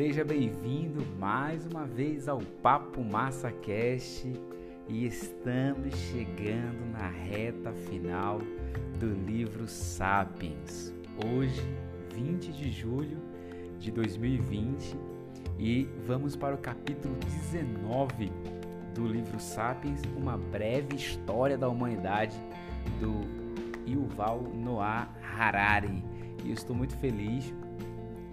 Seja bem-vindo mais uma vez ao Papo Massa Cast e estamos chegando na reta final do livro Sapiens. Hoje, 20 de julho de 2020, e vamos para o capítulo 19 do livro Sapiens, uma breve história da humanidade do Yuval Noah Harari. E eu estou muito feliz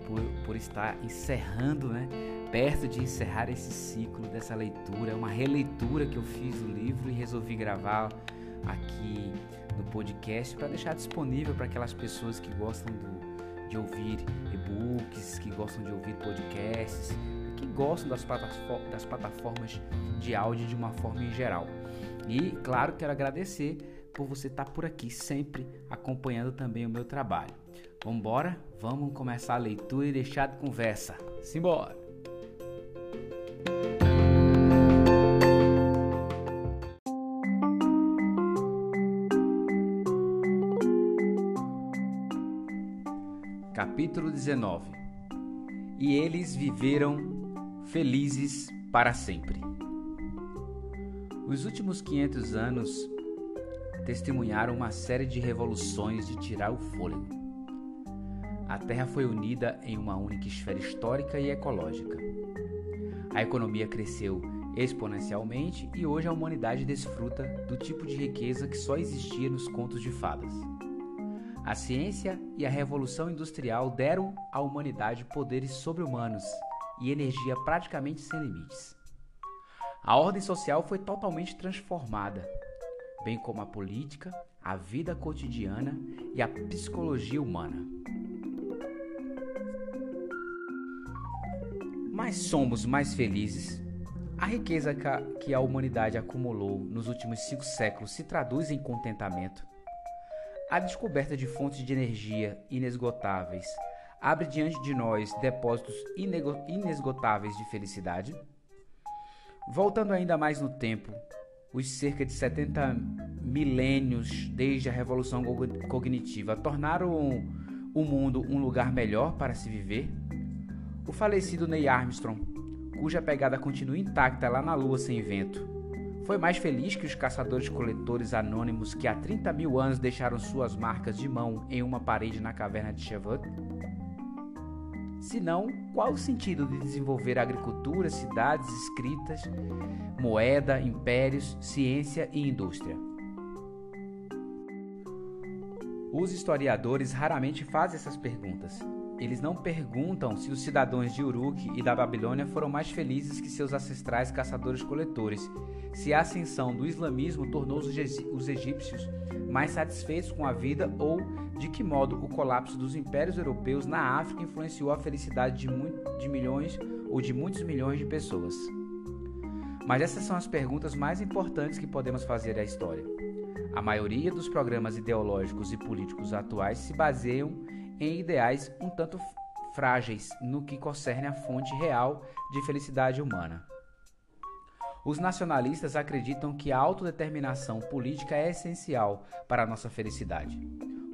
por, por estar encerrando, né? Perto de encerrar esse ciclo dessa leitura, é uma releitura que eu fiz do livro e resolvi gravar aqui no podcast para deixar disponível para aquelas pessoas que gostam do, de ouvir e-books, que gostam de ouvir podcasts, que gostam das, das plataformas de áudio de uma forma em geral. E, claro, quero agradecer por você estar por aqui sempre acompanhando também o meu trabalho. Vamos embora? Vamos começar a leitura e deixar de conversa. Simbora! Capítulo 19 E eles viveram felizes para sempre. Os últimos 500 anos testemunharam uma série de revoluções de tirar o fôlego a Terra foi unida em uma única esfera histórica e ecológica. A economia cresceu exponencialmente e hoje a humanidade desfruta do tipo de riqueza que só existia nos contos de fadas. A ciência e a revolução industrial deram à humanidade poderes sobre-humanos e energia praticamente sem limites. A ordem social foi totalmente transformada, bem como a política, a vida cotidiana e a psicologia humana. Mas somos mais felizes. A riqueza que a humanidade acumulou nos últimos cinco séculos se traduz em contentamento. A descoberta de fontes de energia inesgotáveis abre diante de nós depósitos inesgotáveis de felicidade. Voltando ainda mais no tempo, os cerca de 70 milênios desde a revolução cognitiva tornaram o mundo um lugar melhor para se viver? O falecido Neil Armstrong, cuja pegada continua intacta lá na Lua sem vento, foi mais feliz que os caçadores-coletores anônimos que há 30 mil anos deixaram suas marcas de mão em uma parede na caverna de Chevot? Se não, qual o sentido de desenvolver agricultura, cidades escritas, moeda, impérios, ciência e indústria? Os historiadores raramente fazem essas perguntas. Eles não perguntam se os cidadãos de Uruk e da Babilônia foram mais felizes que seus ancestrais caçadores-coletores, se a ascensão do islamismo tornou os egípcios mais satisfeitos com a vida ou de que modo o colapso dos impérios europeus na África influenciou a felicidade de, de milhões ou de muitos milhões de pessoas. Mas essas são as perguntas mais importantes que podemos fazer à história. A maioria dos programas ideológicos e políticos atuais se baseiam em ideais um tanto frágeis no que concerne a fonte real de felicidade humana. Os nacionalistas acreditam que a autodeterminação política é essencial para a nossa felicidade.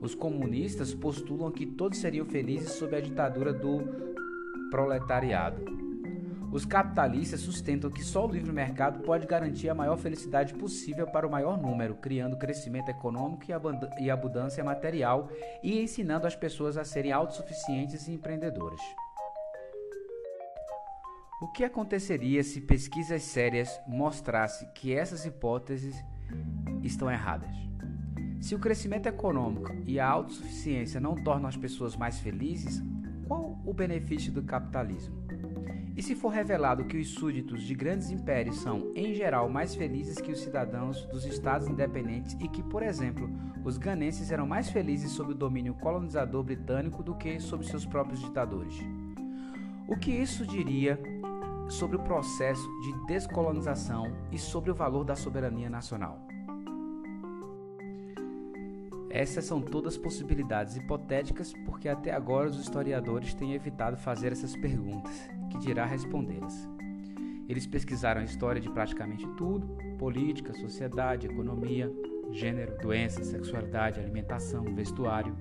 Os comunistas postulam que todos seriam felizes sob a ditadura do proletariado. Os capitalistas sustentam que só o livre mercado pode garantir a maior felicidade possível para o maior número, criando crescimento econômico e abundância material e ensinando as pessoas a serem autossuficientes e empreendedoras. O que aconteceria se pesquisas sérias mostrassem que essas hipóteses estão erradas? Se o crescimento econômico e a autossuficiência não tornam as pessoas mais felizes, qual o benefício do capitalismo? E se for revelado que os súditos de grandes impérios são, em geral, mais felizes que os cidadãos dos estados independentes e que, por exemplo, os ganenses eram mais felizes sob o domínio colonizador britânico do que sob seus próprios ditadores? O que isso diria sobre o processo de descolonização e sobre o valor da soberania nacional? Essas são todas possibilidades hipotéticas porque até agora os historiadores têm evitado fazer essas perguntas, que dirá respondê-las. Eles pesquisaram a história de praticamente tudo: política, sociedade, economia, gênero, doença, sexualidade, alimentação, vestuário.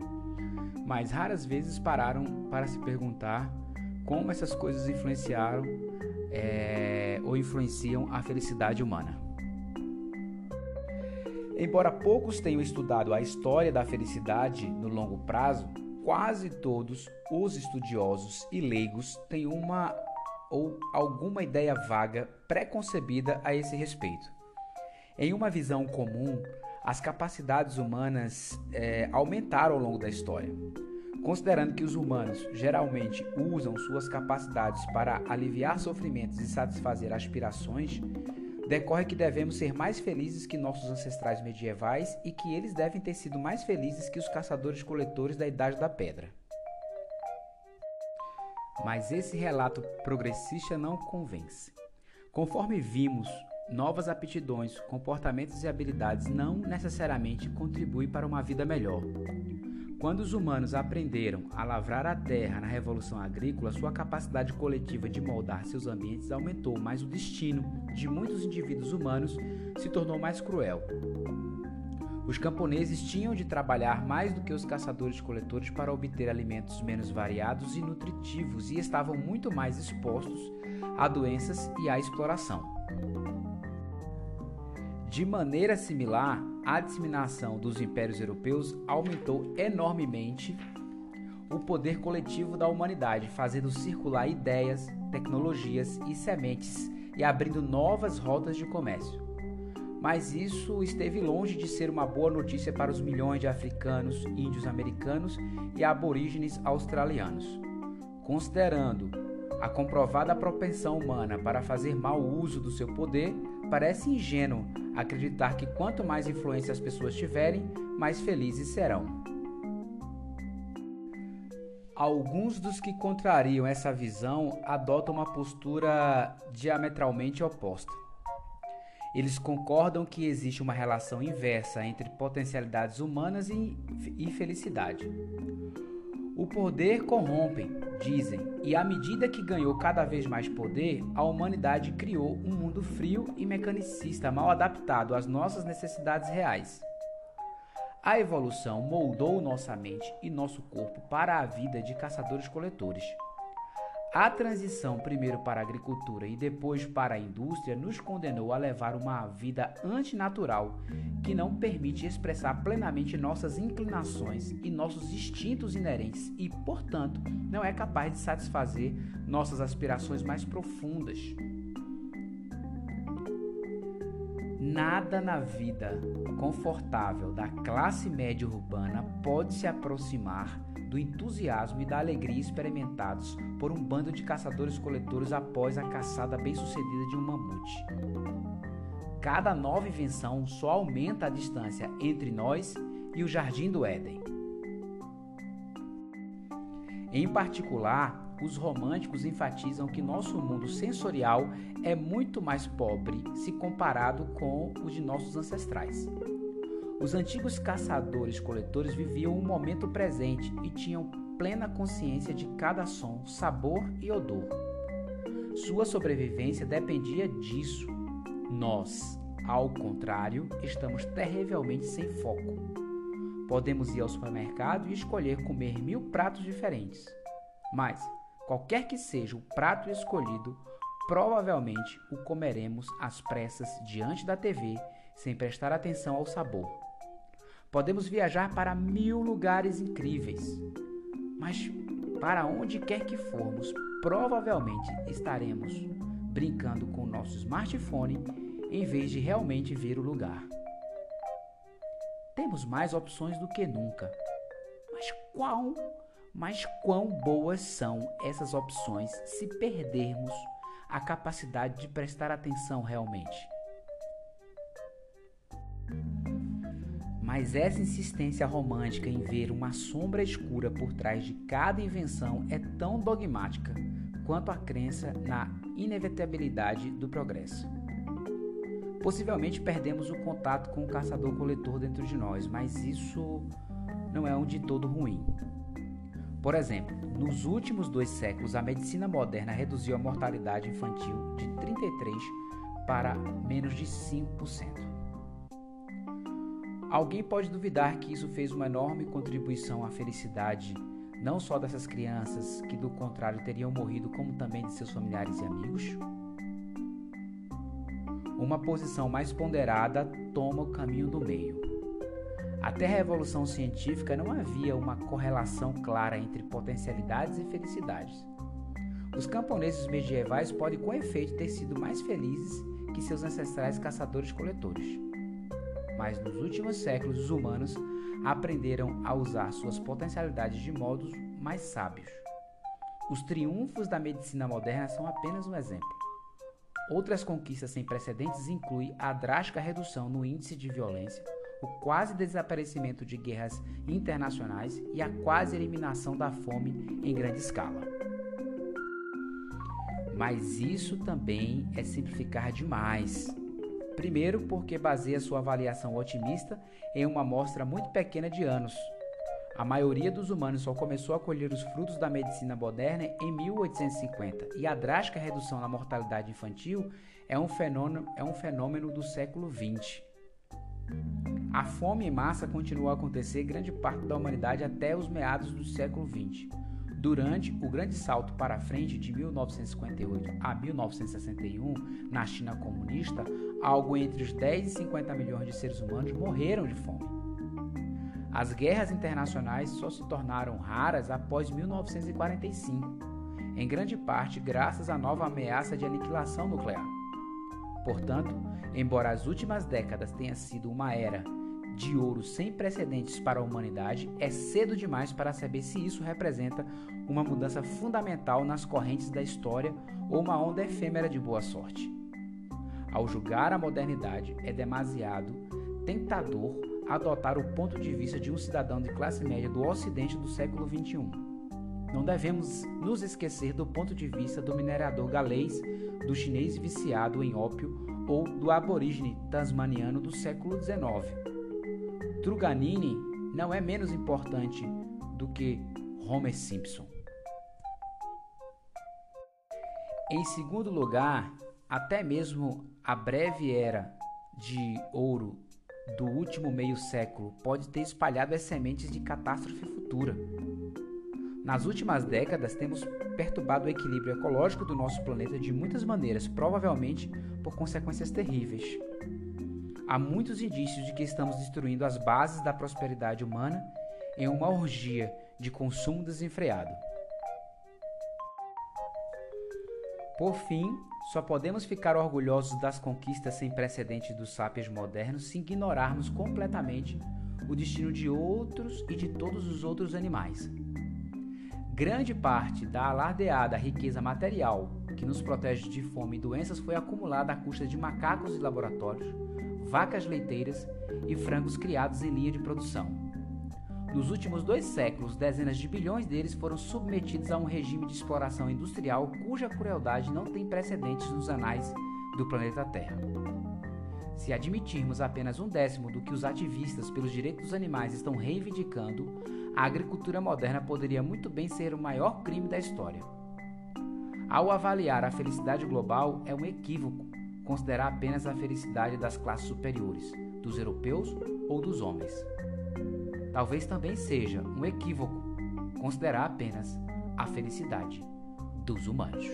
Mas raras vezes pararam para se perguntar como essas coisas influenciaram é, ou influenciam a felicidade humana. Embora poucos tenham estudado a história da felicidade no longo prazo, quase todos os estudiosos e leigos têm uma ou alguma ideia vaga preconcebida a esse respeito. Em uma visão comum, as capacidades humanas é, aumentaram ao longo da história. Considerando que os humanos geralmente usam suas capacidades para aliviar sofrimentos e satisfazer aspirações, decorre que devemos ser mais felizes que nossos ancestrais medievais e que eles devem ter sido mais felizes que os caçadores-coletores da Idade da Pedra. Mas esse relato progressista não convence. Conforme vimos, novas aptidões, comportamentos e habilidades não necessariamente contribuem para uma vida melhor. Quando os humanos aprenderam a lavrar a terra na Revolução Agrícola, sua capacidade coletiva de moldar seus ambientes aumentou, mas o destino de muitos indivíduos humanos se tornou mais cruel. Os camponeses tinham de trabalhar mais do que os caçadores-coletores para obter alimentos menos variados e nutritivos e estavam muito mais expostos a doenças e à exploração. De maneira similar, a disseminação dos impérios europeus aumentou enormemente o poder coletivo da humanidade, fazendo circular ideias, tecnologias e sementes e abrindo novas rotas de comércio. Mas isso esteve longe de ser uma boa notícia para os milhões de africanos, índios americanos e aborígenes australianos. Considerando a comprovada propensão humana para fazer mau uso do seu poder, parece ingênuo acreditar que quanto mais influência as pessoas tiverem, mais felizes serão. Alguns dos que contrariam essa visão adotam uma postura diametralmente oposta. Eles concordam que existe uma relação inversa entre potencialidades humanas e, felicidade. O poder corrompe, dizem, e à medida que ganhou cada vez mais poder, a humanidade criou um mundo frio e mecanicista mal adaptado às nossas necessidades reais. A evolução moldou nossa mente e nosso corpo para a vida de caçadores-coletores. A transição, primeiro para a agricultura e depois para a indústria, nos condenou a levar uma vida antinatural que não permite expressar plenamente nossas inclinações e nossos instintos inerentes e, portanto, não é capaz de satisfazer nossas aspirações mais profundas. Nada na vida confortável da classe média urbana pode se aproximar do entusiasmo e da alegria experimentados por um bando de caçadores-coletores após a caçada bem-sucedida de um mamute. Cada nova invenção só aumenta a distância entre nós e o jardim do Éden. Em particular, os românticos enfatizam que nosso mundo sensorial é muito mais pobre se comparado com o de nossos ancestrais. Os antigos caçadores-coletores viviam o momento presente e tinham plena consciência de cada som, sabor e odor. Sua sobrevivência dependia disso. Nós, ao contrário, estamos terrivelmente sem foco. Podemos ir ao supermercado e escolher comer mil pratos diferentes, mas Qualquer que seja o prato escolhido, provavelmente o comeremos às pressas diante da TV, sem prestar atenção ao sabor. Podemos viajar para mil lugares incríveis, mas para onde quer que formos, provavelmente estaremos brincando com o nosso smartphone em vez de realmente ver o lugar. Temos mais opções do que nunca, mas qual mas quão boas são essas opções se perdermos a capacidade de prestar atenção realmente? Mas essa insistência romântica em ver uma sombra escura por trás de cada invenção é tão dogmática quanto a crença na inevitabilidade do progresso. Possivelmente perdemos o contato com o caçador-coletor dentro de nós, mas isso não é um de todo ruim. Por exemplo, nos últimos dois séculos, a medicina moderna reduziu a mortalidade infantil de 33% para menos de 5%. Alguém pode duvidar que isso fez uma enorme contribuição à felicidade não só dessas crianças que do contrário teriam morrido, como também de seus familiares e amigos? Uma posição mais ponderada toma o caminho do meio. Até a Revolução Científica não havia uma correlação clara entre potencialidades e felicidades. Os camponeses medievais podem com efeito ter sido mais felizes que seus ancestrais caçadores-coletores. Mas nos últimos séculos, os humanos aprenderam a usar suas potencialidades de modos mais sábios. Os triunfos da medicina moderna são apenas um exemplo. Outras conquistas sem precedentes incluem a drástica redução no índice de violência, o quase desaparecimento de guerras internacionais e a quase eliminação da fome em grande escala. Mas isso também é simplificar demais. Primeiro, porque baseia sua avaliação otimista em uma amostra muito pequena de anos. A maioria dos humanos só começou a colher os frutos da medicina moderna em 1850 e a drástica redução na mortalidade infantil é um fenômeno, é um fenômeno do século XX. A fome em massa continuou a acontecer grande parte da humanidade até os meados do século XX. Durante o grande salto para frente de 1958 a 1961, na China comunista, algo entre os 10 e 50 milhões de seres humanos morreram de fome. As guerras internacionais só se tornaram raras após 1945, em grande parte graças à nova ameaça de aniquilação nuclear. Portanto, embora as últimas décadas tenham sido uma era de ouro sem precedentes para a humanidade, é cedo demais para saber se isso representa uma mudança fundamental nas correntes da história ou uma onda efêmera de boa sorte. Ao julgar a modernidade, é demasiado tentador adotar o ponto de vista de um cidadão de classe média do Ocidente do século XXI. Não devemos nos esquecer do ponto de vista do minerador galês, do chinês viciado em ópio ou do aborígene tasmaniano do século XIX Truganini não é menos importante do que Homer Simpson. Em segundo lugar, até mesmo a breve era de ouro do último meio século pode ter espalhado as sementes de catástrofe futura. Nas últimas décadas, temos perturbado o equilíbrio ecológico do nosso planeta de muitas maneiras, provavelmente por consequências terríveis. Há muitos indícios de que estamos destruindo as bases da prosperidade humana em uma orgia de consumo desenfreado. Por fim, só podemos ficar orgulhosos das conquistas sem precedentes dos sapiens modernos se ignorarmos completamente o destino de outros e de todos os outros animais. Grande parte da alardeada riqueza material que nos protege de fome e doenças foi acumulada à custa de macacos de laboratórios, vacas leiteiras e frangos criados em linha de produção. Nos últimos dois séculos, dezenas de bilhões deles foram submetidos a um regime de exploração industrial cuja crueldade não tem precedentes nos anais do planeta Terra. Se admitirmos apenas um décimo do que os ativistas pelos direitos dos animais estão reivindicando, a agricultura moderna poderia muito bem ser o maior crime da história. Ao avaliar a felicidade global, é um equívoco considerar apenas a felicidade das classes superiores, dos europeus ou dos homens. Talvez também seja um equívoco considerar apenas a felicidade dos humanos.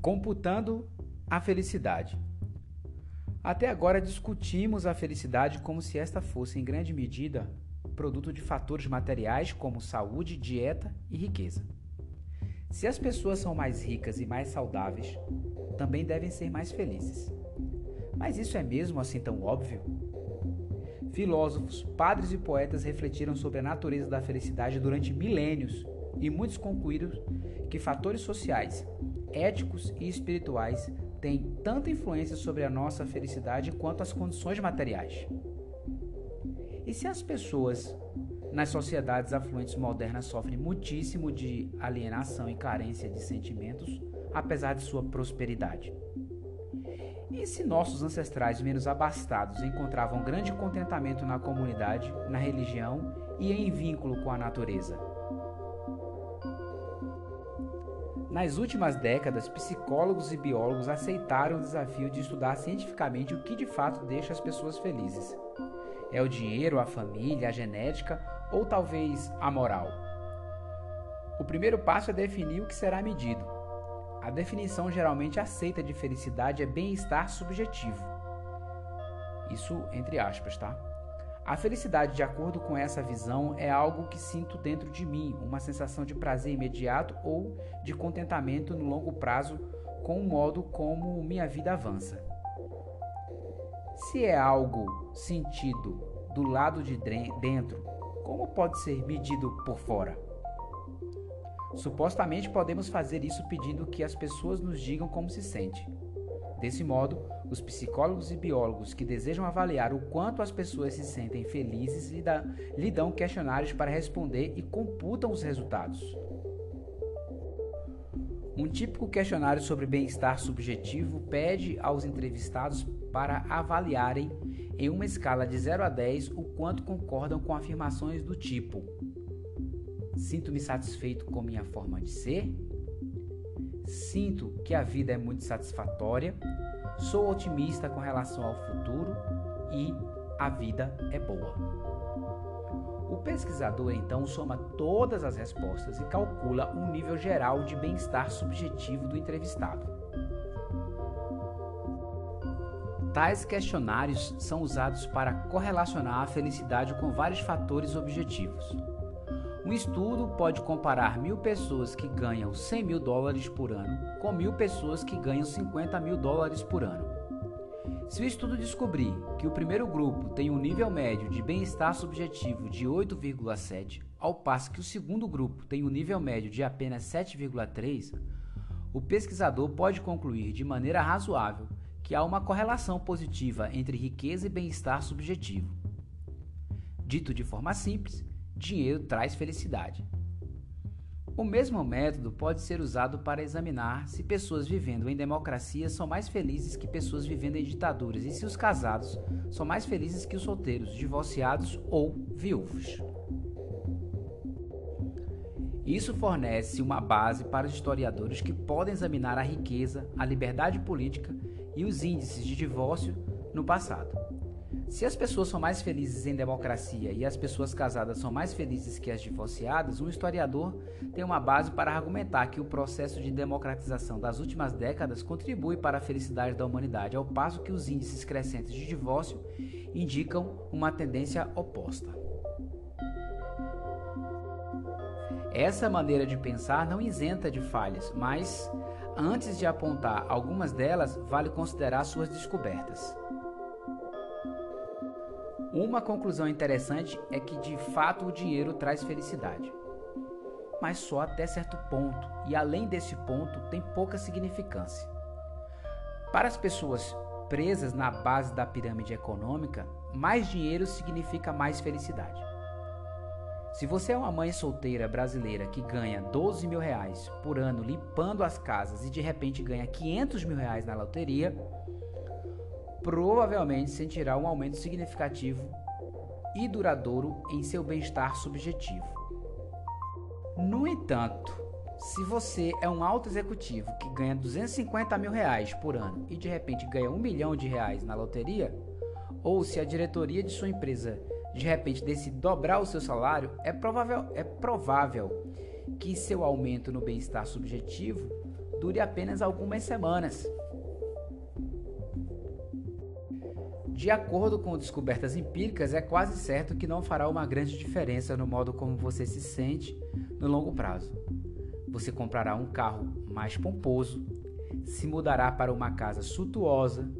Computando a felicidade. Até agora discutimos a felicidade como se esta fosse, em grande medida, produto de fatores materiais como saúde, dieta e riqueza. Se as pessoas são mais ricas e mais saudáveis, também devem ser mais felizes. Mas isso é mesmo assim tão óbvio? Filósofos, padres e poetas refletiram sobre a natureza da felicidade durante milênios e muitos concluíram que fatores sociais, éticos e espirituais tem tanta influência sobre a nossa felicidade quanto as condições materiais. E se as pessoas nas sociedades afluentes modernas sofrem muitíssimo de alienação e carência de sentimentos, apesar de sua prosperidade? E se nossos ancestrais menos abastados encontravam grande contentamento na comunidade, na religião e em vínculo com a natureza? Nas últimas décadas, psicólogos e biólogos aceitaram o desafio de estudar cientificamente o que de fato deixa as pessoas felizes. É o dinheiro, a família, a genética ou talvez a moral? O primeiro passo é definir o que será medido. A definição geralmente aceita de felicidade é bem-estar subjetivo. Isso entre aspas, tá? A felicidade, de acordo com essa visão, é algo que sinto dentro de mim, uma sensação de prazer imediato ou de contentamento no longo prazo com o modo como minha vida avança. Se é algo sentido do lado de dentro, como pode ser medido por fora? Supostamente podemos fazer isso pedindo que as pessoas nos digam como se sente. Desse modo, os psicólogos e biólogos que desejam avaliar o quanto as pessoas se sentem felizes lhe dão questionários para responder e computam os resultados. Um típico questionário sobre bem-estar subjetivo pede aos entrevistados para avaliarem em uma escala de 0 a 10 o quanto concordam com afirmações do tipo: Sinto-me satisfeito com minha forma de ser? Sinto que a vida é muito satisfatória, sou otimista com relação ao futuro e a vida é boa. O pesquisador então soma todas as respostas e calcula um nível geral de bem-estar subjetivo do entrevistado. Tais questionários são usados para correlacionar a felicidade com vários fatores objetivos. Um estudo pode comparar mil pessoas que ganham 100 mil dólares por ano com mil pessoas que ganham 50 mil dólares por ano. Se o estudo descobrir que o primeiro grupo tem um nível médio de bem-estar subjetivo de 8,7, ao passo que o segundo grupo tem um nível médio de apenas 7,3, o pesquisador pode concluir de maneira razoável que há uma correlação positiva entre riqueza e bem-estar subjetivo. Dito de forma simples, dinheiro traz felicidade. O mesmo método pode ser usado para examinar se pessoas vivendo em democracia são mais felizes que pessoas vivendo em ditaduras e se os casados são mais felizes que os solteiros, divorciados ou viúvos. Isso fornece uma base para os historiadores que podem examinar a riqueza, a liberdade política e os índices de divórcio no passado. Se as pessoas são mais felizes em democracia e as pessoas casadas são mais felizes que as divorciadas, um historiador tem uma base para argumentar que o processo de democratização das últimas décadas contribui para a felicidade da humanidade, ao passo que os índices crescentes de divórcio indicam uma tendência oposta. Essa maneira de pensar não isenta de falhas, mas antes de apontar algumas delas, vale considerar suas descobertas. Uma conclusão interessante é que de fato o dinheiro traz felicidade. Mas só até certo ponto, e além desse ponto tem pouca significância. Para as pessoas presas na base da pirâmide econômica, mais dinheiro significa mais felicidade. Se você é uma mãe solteira brasileira que ganha 12 mil reais por ano limpando as casas e de repente ganha 500 mil reais na loteria, provavelmente sentirá um aumento significativo e duradouro em seu bem-estar subjetivo. No entanto, se você é um alto executivo que ganha 250 mil reais por ano e de repente ganha um milhão de reais na loteria, ou se a diretoria de sua empresa de repente decide dobrar o seu salário, é provável, é provável que seu aumento no bem-estar subjetivo dure apenas algumas semanas. De acordo com descobertas empíricas, é quase certo que não fará uma grande diferença no modo como você se sente no longo prazo. Você comprará um carro mais pomposo, se mudará para uma casa suntuosa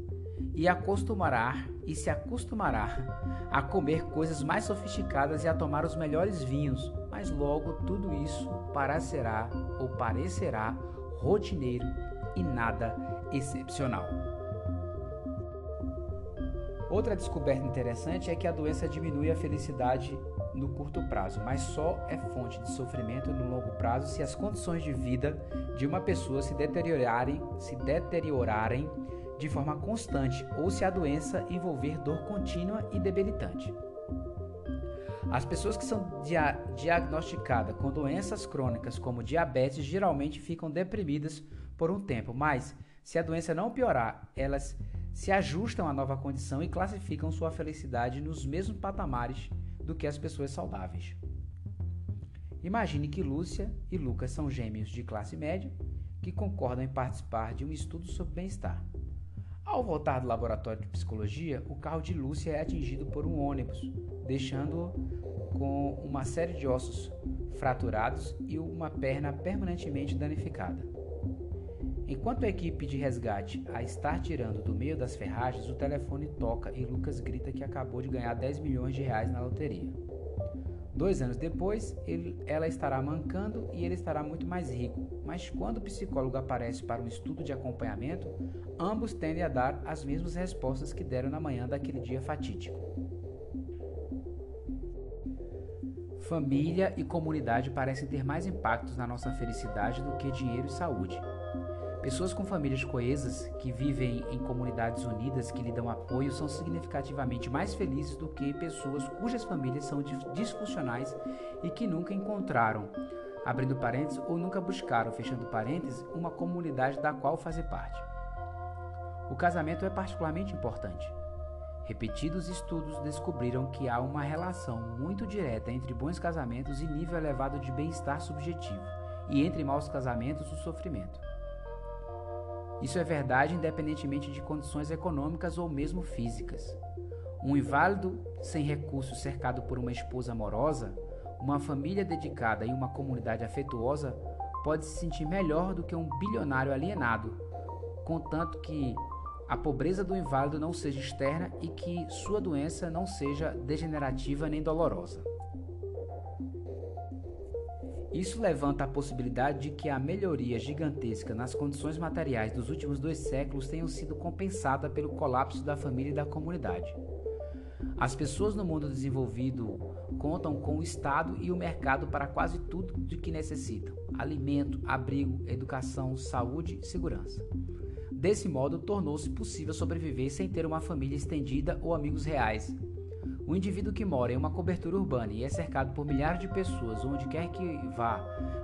e acostumará e se acostumará a comer coisas mais sofisticadas e a tomar os melhores vinhos, mas logo tudo isso parecerá ou parecerá rotineiro e nada excepcional. Outra descoberta interessante é que a doença diminui a felicidade no curto prazo, mas só é fonte de sofrimento no longo prazo se as condições de vida de uma pessoa se deteriorarem, se deteriorarem de forma constante ou se a doença envolver dor contínua e debilitante. As pessoas que são dia diagnosticadas com doenças crônicas como diabetes geralmente ficam deprimidas por um tempo, mas se a doença não piorar, elas se ajustam à nova condição e classificam sua felicidade nos mesmos patamares do que as pessoas saudáveis. Imagine que Lúcia e Lucas são gêmeos de classe média que concordam em participar de um estudo sobre bem-estar. Ao voltar do laboratório de psicologia, o carro de Lúcia é atingido por um ônibus, deixando-o com uma série de ossos fraturados e uma perna permanentemente danificada. Enquanto a equipe de resgate a está tirando do meio das ferragens, o telefone toca e Lucas grita que acabou de ganhar 10 milhões de reais na loteria. Dois anos depois, ele, ela estará mancando e ele estará muito mais rico. Mas quando o psicólogo aparece para um estudo de acompanhamento, ambos tendem a dar as mesmas respostas que deram na manhã daquele dia fatídico. Família e comunidade parecem ter mais impactos na nossa felicidade do que dinheiro e saúde. Pessoas com famílias coesas, que vivem em comunidades unidas, que lhe dão apoio, são significativamente mais felizes do que pessoas cujas famílias são disfuncionais e que nunca encontraram, abrindo parênteses, ou nunca buscaram, fechando parênteses, uma comunidade da qual fazer parte. O casamento é particularmente importante. Repetidos estudos descobriram que há uma relação muito direta entre bons casamentos e nível elevado de bem-estar subjetivo, e entre maus casamentos, o sofrimento. Isso é verdade independentemente de condições econômicas ou mesmo físicas. Um inválido sem recursos cercado por uma esposa amorosa, uma família dedicada e uma comunidade afetuosa pode se sentir melhor do que um bilionário alienado, contanto que a pobreza do inválido não seja externa e que sua doença não seja degenerativa nem dolorosa. Isso levanta a possibilidade de que a melhoria gigantesca nas condições materiais dos últimos dois séculos tenham sido compensada pelo colapso da família e da comunidade. As pessoas no mundo desenvolvido contam com o Estado e o mercado para quase tudo de que necessitam: alimento, abrigo, educação, saúde segurança. Desse modo, tornou-se possível sobreviver sem ter uma família estendida ou amigos reais, o indivíduo que mora em uma cobertura urbana e é cercado por milhares de pessoas onde quer que vá,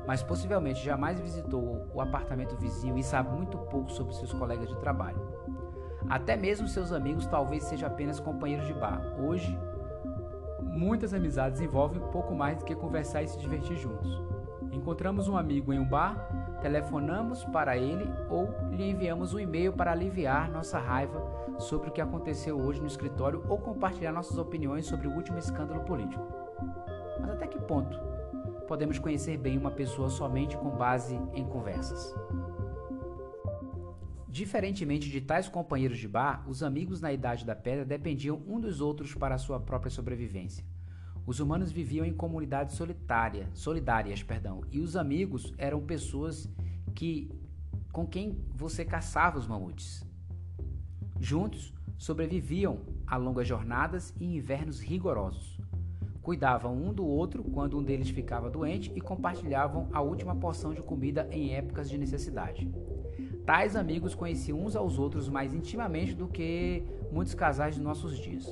mas possivelmente jamais visitou o apartamento vizinho e sabe muito pouco sobre seus colegas de trabalho. Até mesmo seus amigos talvez sejam apenas companheiros de bar. Hoje, muitas amizades envolvem pouco mais do que conversar e se divertir juntos. Encontramos um amigo em um bar, telefonamos para ele ou lhe enviamos um e-mail para aliviar nossa raiva sobre o que aconteceu hoje no escritório ou compartilhar nossas opiniões sobre o último escândalo político. Mas até que ponto podemos conhecer bem uma pessoa somente com base em conversas? Diferentemente de tais companheiros de bar, os amigos na Idade da Pedra dependiam um dos outros para a sua própria sobrevivência. Os humanos viviam em comunidades solitárias, solidárias, perdão, e os amigos eram pessoas que com quem você caçava os mamutes. Juntos, sobreviviam a longas jornadas e invernos rigorosos. Cuidavam um do outro quando um deles ficava doente e compartilhavam a última porção de comida em épocas de necessidade. Tais amigos conheciam uns aos outros mais intimamente do que muitos casais de nossos dias.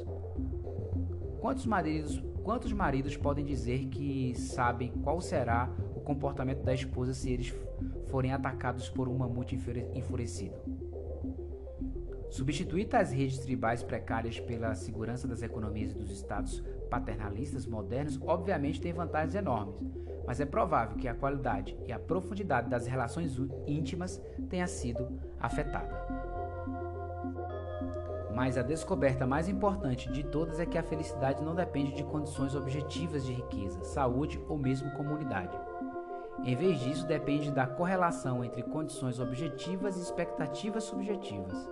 Quantos maridos, quantos maridos podem dizer que sabem qual será o comportamento da esposa se eles forem atacados por um mamute enfurecido? Substituir tais redes tribais precárias pela segurança das economias dos estados paternalistas modernos obviamente tem vantagens enormes, mas é provável que a qualidade e a profundidade das relações íntimas tenha sido afetada. Mas a descoberta mais importante de todas é que a felicidade não depende de condições objetivas de riqueza, saúde ou mesmo comunidade. Em vez disso, depende da correlação entre condições objetivas e expectativas subjetivas.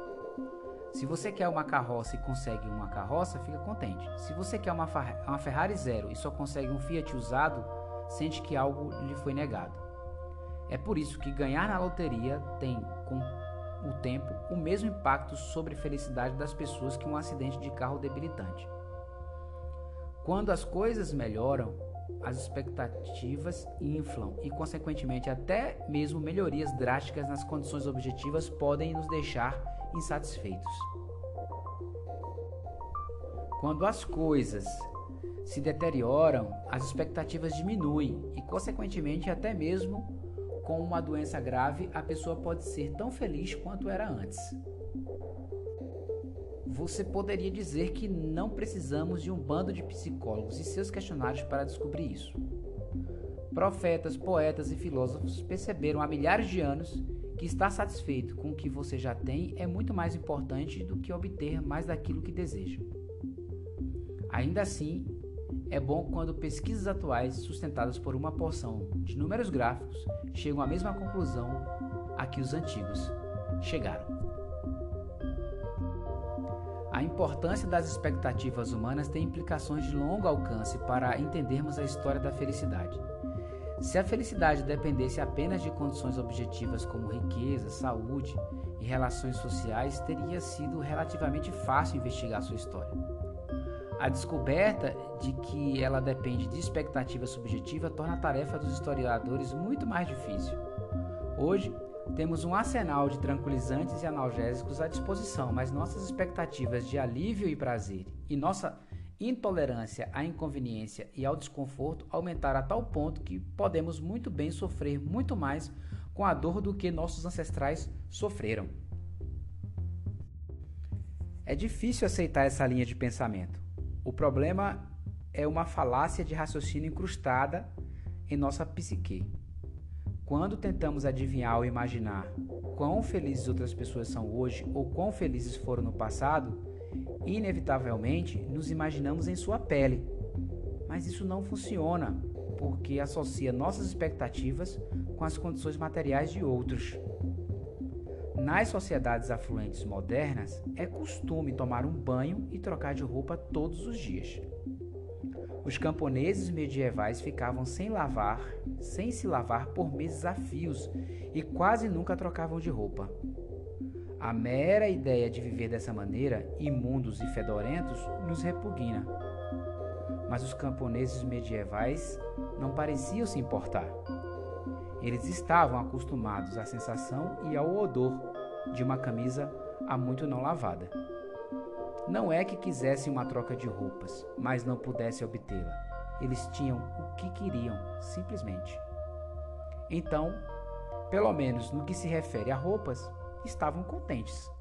Se você quer uma carroça e consegue uma carroça, fica contente. Se você quer uma, Ferrari zero e só consegue um Fiat usado, sente que algo lhe foi negado. É por isso que ganhar na loteria tem, com o tempo, o mesmo impacto sobre a felicidade das pessoas que um acidente de carro debilitante. Quando as coisas melhoram, as expectativas inflam e, consequentemente, até mesmo melhorias drásticas nas condições objetivas podem nos deixar insatisfeitos. Quando as coisas se deterioram, as expectativas diminuem e, consequentemente, até mesmo com uma doença grave, a pessoa pode ser tão feliz quanto era antes. Você poderia dizer que não precisamos de um bando de psicólogos e seus questionários para descobrir isso. Profetas, poetas e filósofos perceberam há milhares de anos que estar satisfeito com o que você já tem é muito mais importante do que obter mais daquilo que deseja. Ainda assim, é bom quando pesquisas atuais, sustentadas por uma porção de números gráficos, chegam à mesma conclusão a que os antigos chegaram. A importância das expectativas humanas tem implicações de longo alcance para entendermos a história da felicidade. Se a felicidade dependesse apenas de condições objetivas como riqueza, saúde e relações sociais, teria sido relativamente fácil investigar sua história. A descoberta de que ela depende de expectativa subjetiva torna a tarefa dos historiadores muito mais difícil. Hoje, temos um arsenal de tranquilizantes e analgésicos à disposição, mas nossas expectativas de alívio e prazer e nossa intolerância à inconveniência e ao desconforto aumentaram a tal ponto que podemos muito bem sofrer muito mais com a dor do que nossos ancestrais sofreram. É difícil aceitar essa linha de pensamento. O problema é uma falácia de raciocínio incrustada em nossa psique. Quando tentamos adivinhar ou imaginar quão felizes outras pessoas são hoje ou quão felizes foram no passado, inevitavelmente nos imaginamos em sua pele. Mas isso não funciona, porque associa nossas expectativas com as condições materiais de outros. Nas sociedades afluentes modernas, é costume tomar um banho e trocar de roupa todos os dias. Os camponeses medievais ficavam sem lavar, sem se lavar por meses a fios e quase nunca trocavam de roupa. A mera ideia de viver dessa maneira, imundos e fedorentos, nos repugna. Mas os camponeses medievais não pareciam se importar. Eles estavam acostumados à sensação e ao odor de uma camisa há muito não lavada. Não é que quisessem uma troca de roupas, mas não pudessem obtê-la. Eles tinham o que queriam, simplesmente. Então, pelo menos no que se refere a roupas, estavam contentes.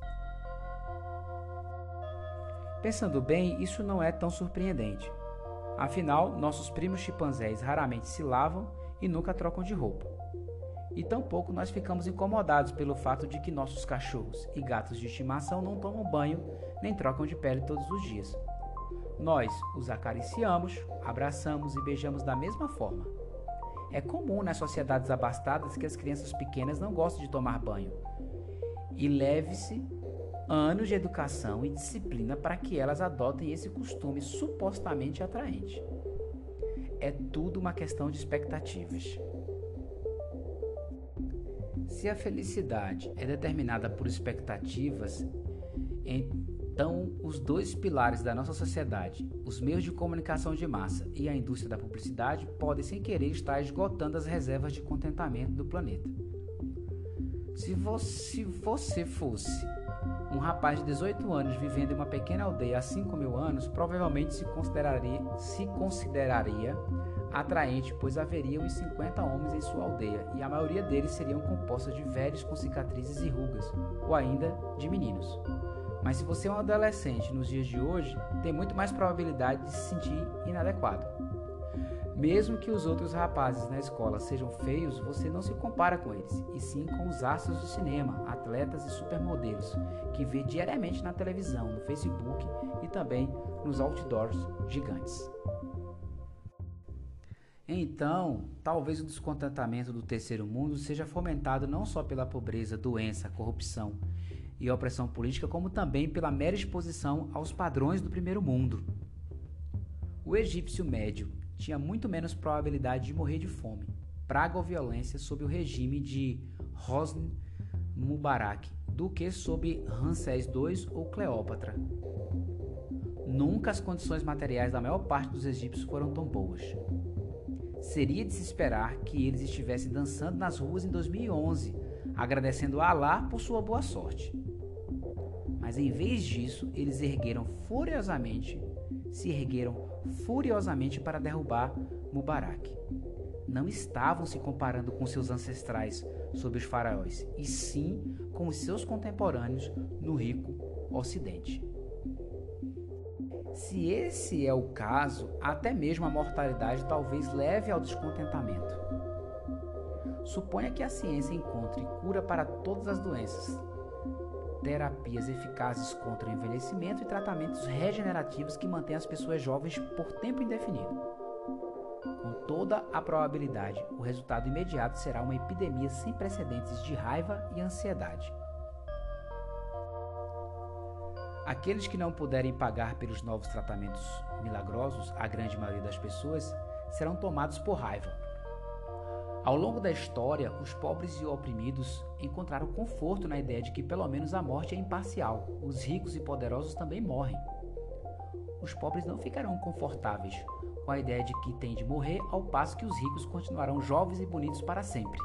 Pensando bem, isso não é tão surpreendente. Afinal, nossos primos chimpanzés raramente se lavam e nunca trocam de roupa e tampouco nós ficamos incomodados pelo fato de que nossos cachorros e gatos de estimação não tomam banho nem trocam de pele todos os dias. Nós os acariciamos, abraçamos e beijamos da mesma forma. É comum nas sociedades abastadas que as crianças pequenas não gostem de tomar banho. E leve-se anos de educação e disciplina para que elas adotem esse costume supostamente atraente. É tudo uma questão de expectativas. Se a felicidade é determinada por expectativas, então os dois pilares da nossa sociedade, os meios de comunicação de massa e a indústria da publicidade, podem sem querer estar esgotando as reservas de contentamento do planeta. Se você, fosse um rapaz de 18 anos vivendo em uma pequena aldeia há 5 mil anos, provavelmente se consideraria, se consideraria atraente, pois haveria uns 50 homens em sua aldeia, e a maioria deles seriam compostos de velhos com cicatrizes e rugas, ou ainda de meninos. Mas se você é um adolescente nos dias de hoje, tem muito mais probabilidade de se sentir inadequado. Mesmo que os outros rapazes na escola sejam feios, você não se compara com eles, e sim com os astros de cinema, atletas e supermodelos que vê diariamente na televisão, no Facebook e também nos outdoors gigantes. Então, talvez o descontentamento do terceiro mundo seja fomentado não só pela pobreza, doença, corrupção e opressão política, como também pela mera exposição aos padrões do primeiro mundo. O egípcio médio tinha muito menos probabilidade de morrer de fome, praga ou violência sob o regime de Hosni Mubarak do que sob Ramsés II ou Cleópatra. Nunca as condições materiais da maior parte dos egípcios foram tão boas. Seria de se esperar que eles estivessem dançando nas ruas em 2011, agradecendo a Alá por sua boa sorte. Mas em vez disso, eles ergueram furiosamente se ergueram furiosamente para derrubar Mubarak. Não estavam se comparando com seus ancestrais sob os faraós, e sim com os seus contemporâneos no rico Ocidente. Se esse é o caso, até mesmo a mortalidade talvez leve ao descontentamento. Suponha que a ciência encontre cura para todas as doenças, terapias eficazes contra o envelhecimento e tratamentos regenerativos que mantêm as pessoas jovens por tempo indefinido. Com toda a probabilidade, o resultado imediato será uma epidemia sem precedentes de raiva e ansiedade. Aqueles que não puderem pagar pelos novos tratamentos milagrosos, a grande maioria das pessoas, serão tomados por raiva. Ao longo da história, os pobres e oprimidos encontraram conforto na ideia de que pelo menos a morte é imparcial. Os ricos e poderosos também morrem. Os pobres não ficarão confortáveis com a ideia de que têm de morrer, ao passo que os ricos continuarão jovens e bonitos para sempre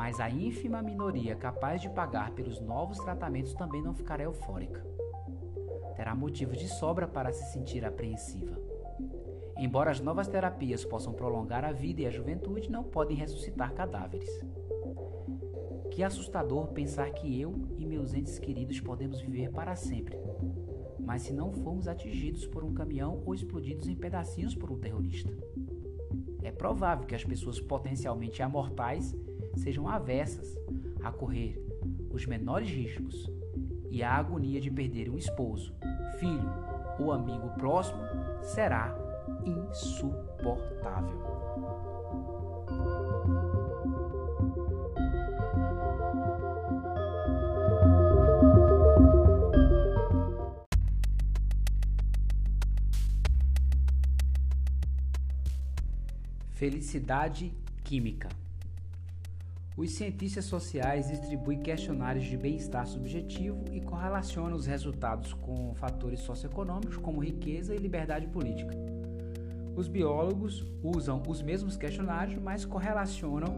mas a ínfima minoria capaz de pagar pelos novos tratamentos também não ficará eufórica. Terá motivos de sobra para se sentir apreensiva. Embora as novas terapias possam prolongar a vida e a juventude, não podem ressuscitar cadáveres. Que assustador pensar que eu e meus entes queridos podemos viver para sempre, mas se não formos atingidos por um caminhão ou explodidos em pedacinhos por um terrorista. É provável que as pessoas potencialmente amortais sejam avessas a correr os menores riscos e a agonia de perder um esposo, filho ou amigo próximo será insuportável. Felicidade química. Os cientistas sociais distribuem questionários de bem-estar subjetivo e correlacionam os resultados com fatores socioeconômicos como riqueza e liberdade política. Os biólogos usam os mesmos questionários, mas correlacionam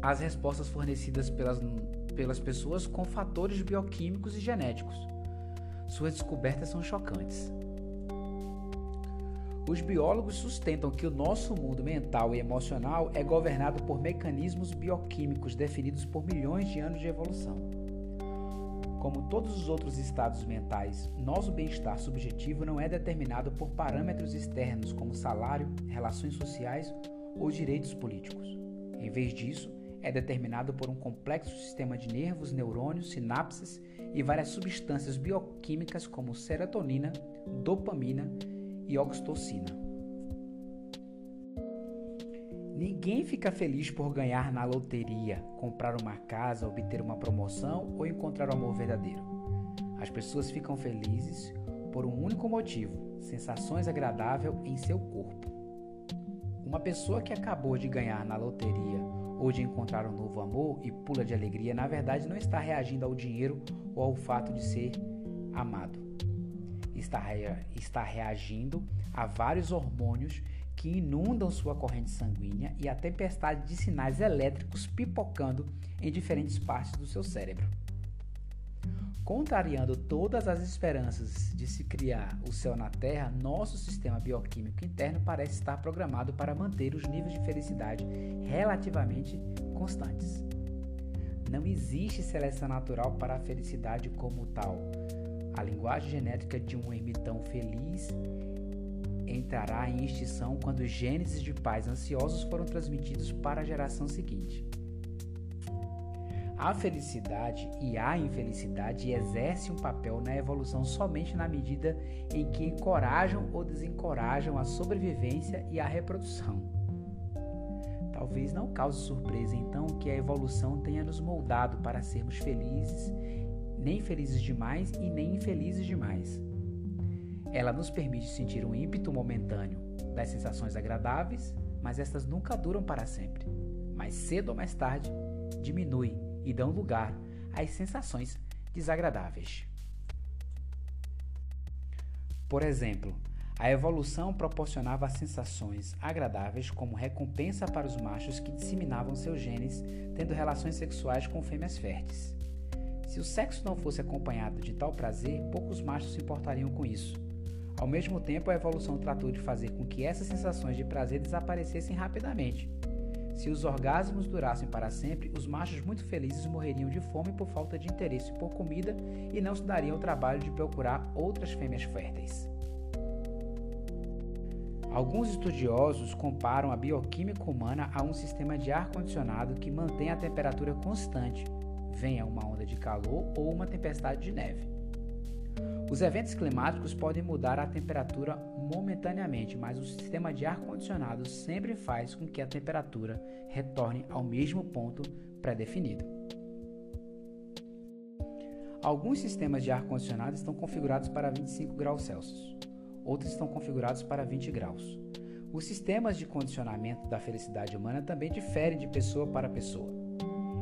as respostas fornecidas pelas, pelas pessoas com fatores bioquímicos e genéticos. Suas descobertas são chocantes. Os biólogos sustentam que o nosso mundo mental e emocional é governado por mecanismos bioquímicos definidos por milhões de anos de evolução. Como todos os outros estados mentais, nosso bem-estar subjetivo não é determinado por parâmetros externos como salário, relações sociais ou direitos políticos. Em vez disso, é determinado por um complexo sistema de nervos, neurônios, sinapses e várias substâncias bioquímicas como serotonina, dopamina e oxitocina. Ninguém fica feliz por ganhar na loteria, comprar uma casa, obter uma promoção ou encontrar o amor verdadeiro. As pessoas ficam felizes por um único motivo: sensações agradáveis em seu corpo. Uma pessoa que acabou de ganhar na loteria ou de encontrar um novo amor e pula de alegria, na verdade não está reagindo ao dinheiro ou ao fato de ser amado está, está reagindo a vários hormônios que inundam sua corrente sanguínea e a tempestade de sinais elétricos pipocando em diferentes partes do seu cérebro. Contrariando todas as esperanças de se criar o céu na Terra, nosso sistema bioquímico interno parece estar programado para manter os níveis de felicidade relativamente constantes. Não existe seleção natural para a felicidade como tal, a linguagem genética de um ermitão feliz entrará em extinção quando os genes de pais ansiosos foram transmitidos para a geração seguinte. A felicidade e a infelicidade exercem um papel na evolução somente na medida em que encorajam ou desencorajam a sobrevivência e a reprodução. Talvez não cause surpresa então que a evolução tenha nos moldado para sermos felizes nem felizes demais e nem infelizes demais. Ela nos permite sentir um ímpeto momentâneo das sensações agradáveis, mas estas nunca duram para sempre. Mais cedo ou mais tarde, diminuem e dão lugar às sensações desagradáveis. Por exemplo, a evolução proporcionava sensações agradáveis como recompensa para os machos que disseminavam seus genes tendo relações sexuais com fêmeas férteis. Se o sexo não fosse acompanhado de tal prazer, poucos machos se importariam com isso. Ao mesmo tempo, a evolução tratou de fazer com que essas sensações de prazer desaparecessem rapidamente. Se os orgasmos durassem para sempre, os machos muito felizes morreriam de fome por falta de interesse por comida e não se dariam o trabalho de procurar outras fêmeas férteis. Alguns estudiosos comparam a bioquímica humana a um sistema de ar-condicionado que mantém a temperatura constante, venha uma onda de calor ou uma tempestade de neve. Os eventos climáticos podem mudar a temperatura momentaneamente, mas o sistema de ar-condicionado sempre faz com que a temperatura retorne ao mesmo ponto pré-definido. Alguns sistemas de ar-condicionado estão configurados para 25 graus Celsius, outros estão configurados para 20 graus. Os sistemas de condicionamento da felicidade humana também diferem de pessoa para pessoa.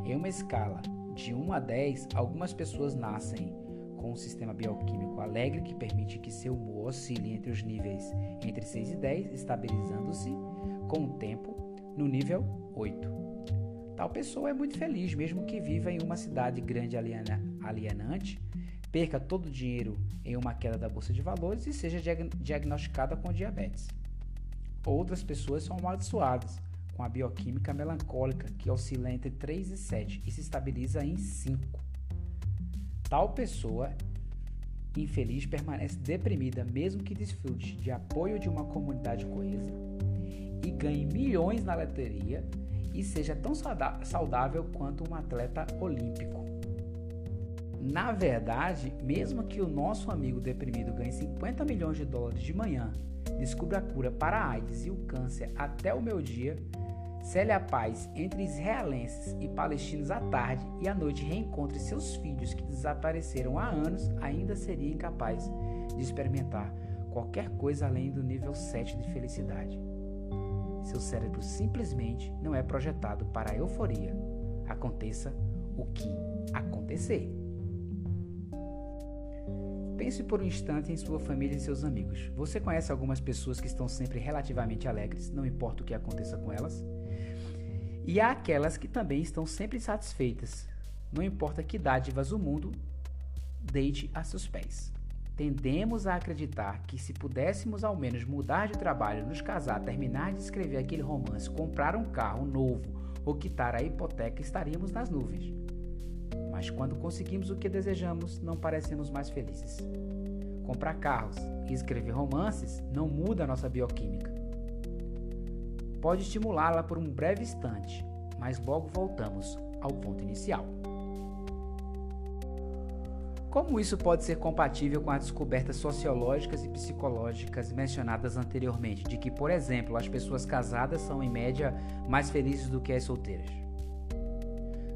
Em uma escala de 1 a 10, algumas pessoas nascem com um sistema bioquímico alegre que permite que seu humor oscile entre os níveis entre 6 e 10, estabilizando-se com o tempo no nível 8. Tal pessoa é muito feliz, mesmo que viva em uma cidade grande aliena, alienante, perca todo o dinheiro em uma queda da bolsa de valores e seja diagnosticada com diabetes. Outras pessoas são amaldiçoadas com a bioquímica melancólica que oscila entre 3 e 7 e se estabiliza em 5. Tal pessoa infeliz permanece deprimida mesmo que desfrute de apoio de uma comunidade coesa e ganhe milhões na loteria e seja tão saudável quanto um atleta olímpico. Na verdade, mesmo que o nosso amigo deprimido ganhe 50 milhões de dólares de manhã, descubra a cura para a AIDS e o câncer até o meu dia, Célia Paz, entre israelenses e palestinos à tarde e à noite reencontre seus filhos que desapareceram há anos, ainda seria incapaz de experimentar qualquer coisa além do nível 7 de felicidade. Seu cérebro simplesmente não é projetado para a euforia. Aconteça o que acontecer. Pense por um instante em sua família e seus amigos. Você conhece algumas pessoas que estão sempre relativamente alegres, não importa o que aconteça com elas? E há aquelas que também estão sempre satisfeitas, não importa que dádivas o mundo deite a seus pés. Tendemos a acreditar que se pudéssemos ao menos mudar de trabalho, nos casar, terminar de escrever aquele romance, comprar um carro novo ou quitar a hipoteca, estaríamos nas nuvens. Mas quando conseguimos o que desejamos, não parecemos mais felizes. Comprar carros e escrever romances não muda a nossa bioquímica pode estimulá-la por um breve instante, mas logo voltamos ao ponto inicial. Como isso pode ser compatível com as descobertas sociológicas e psicológicas mencionadas anteriormente, de que, por exemplo, as pessoas casadas são em média mais felizes do que as solteiras?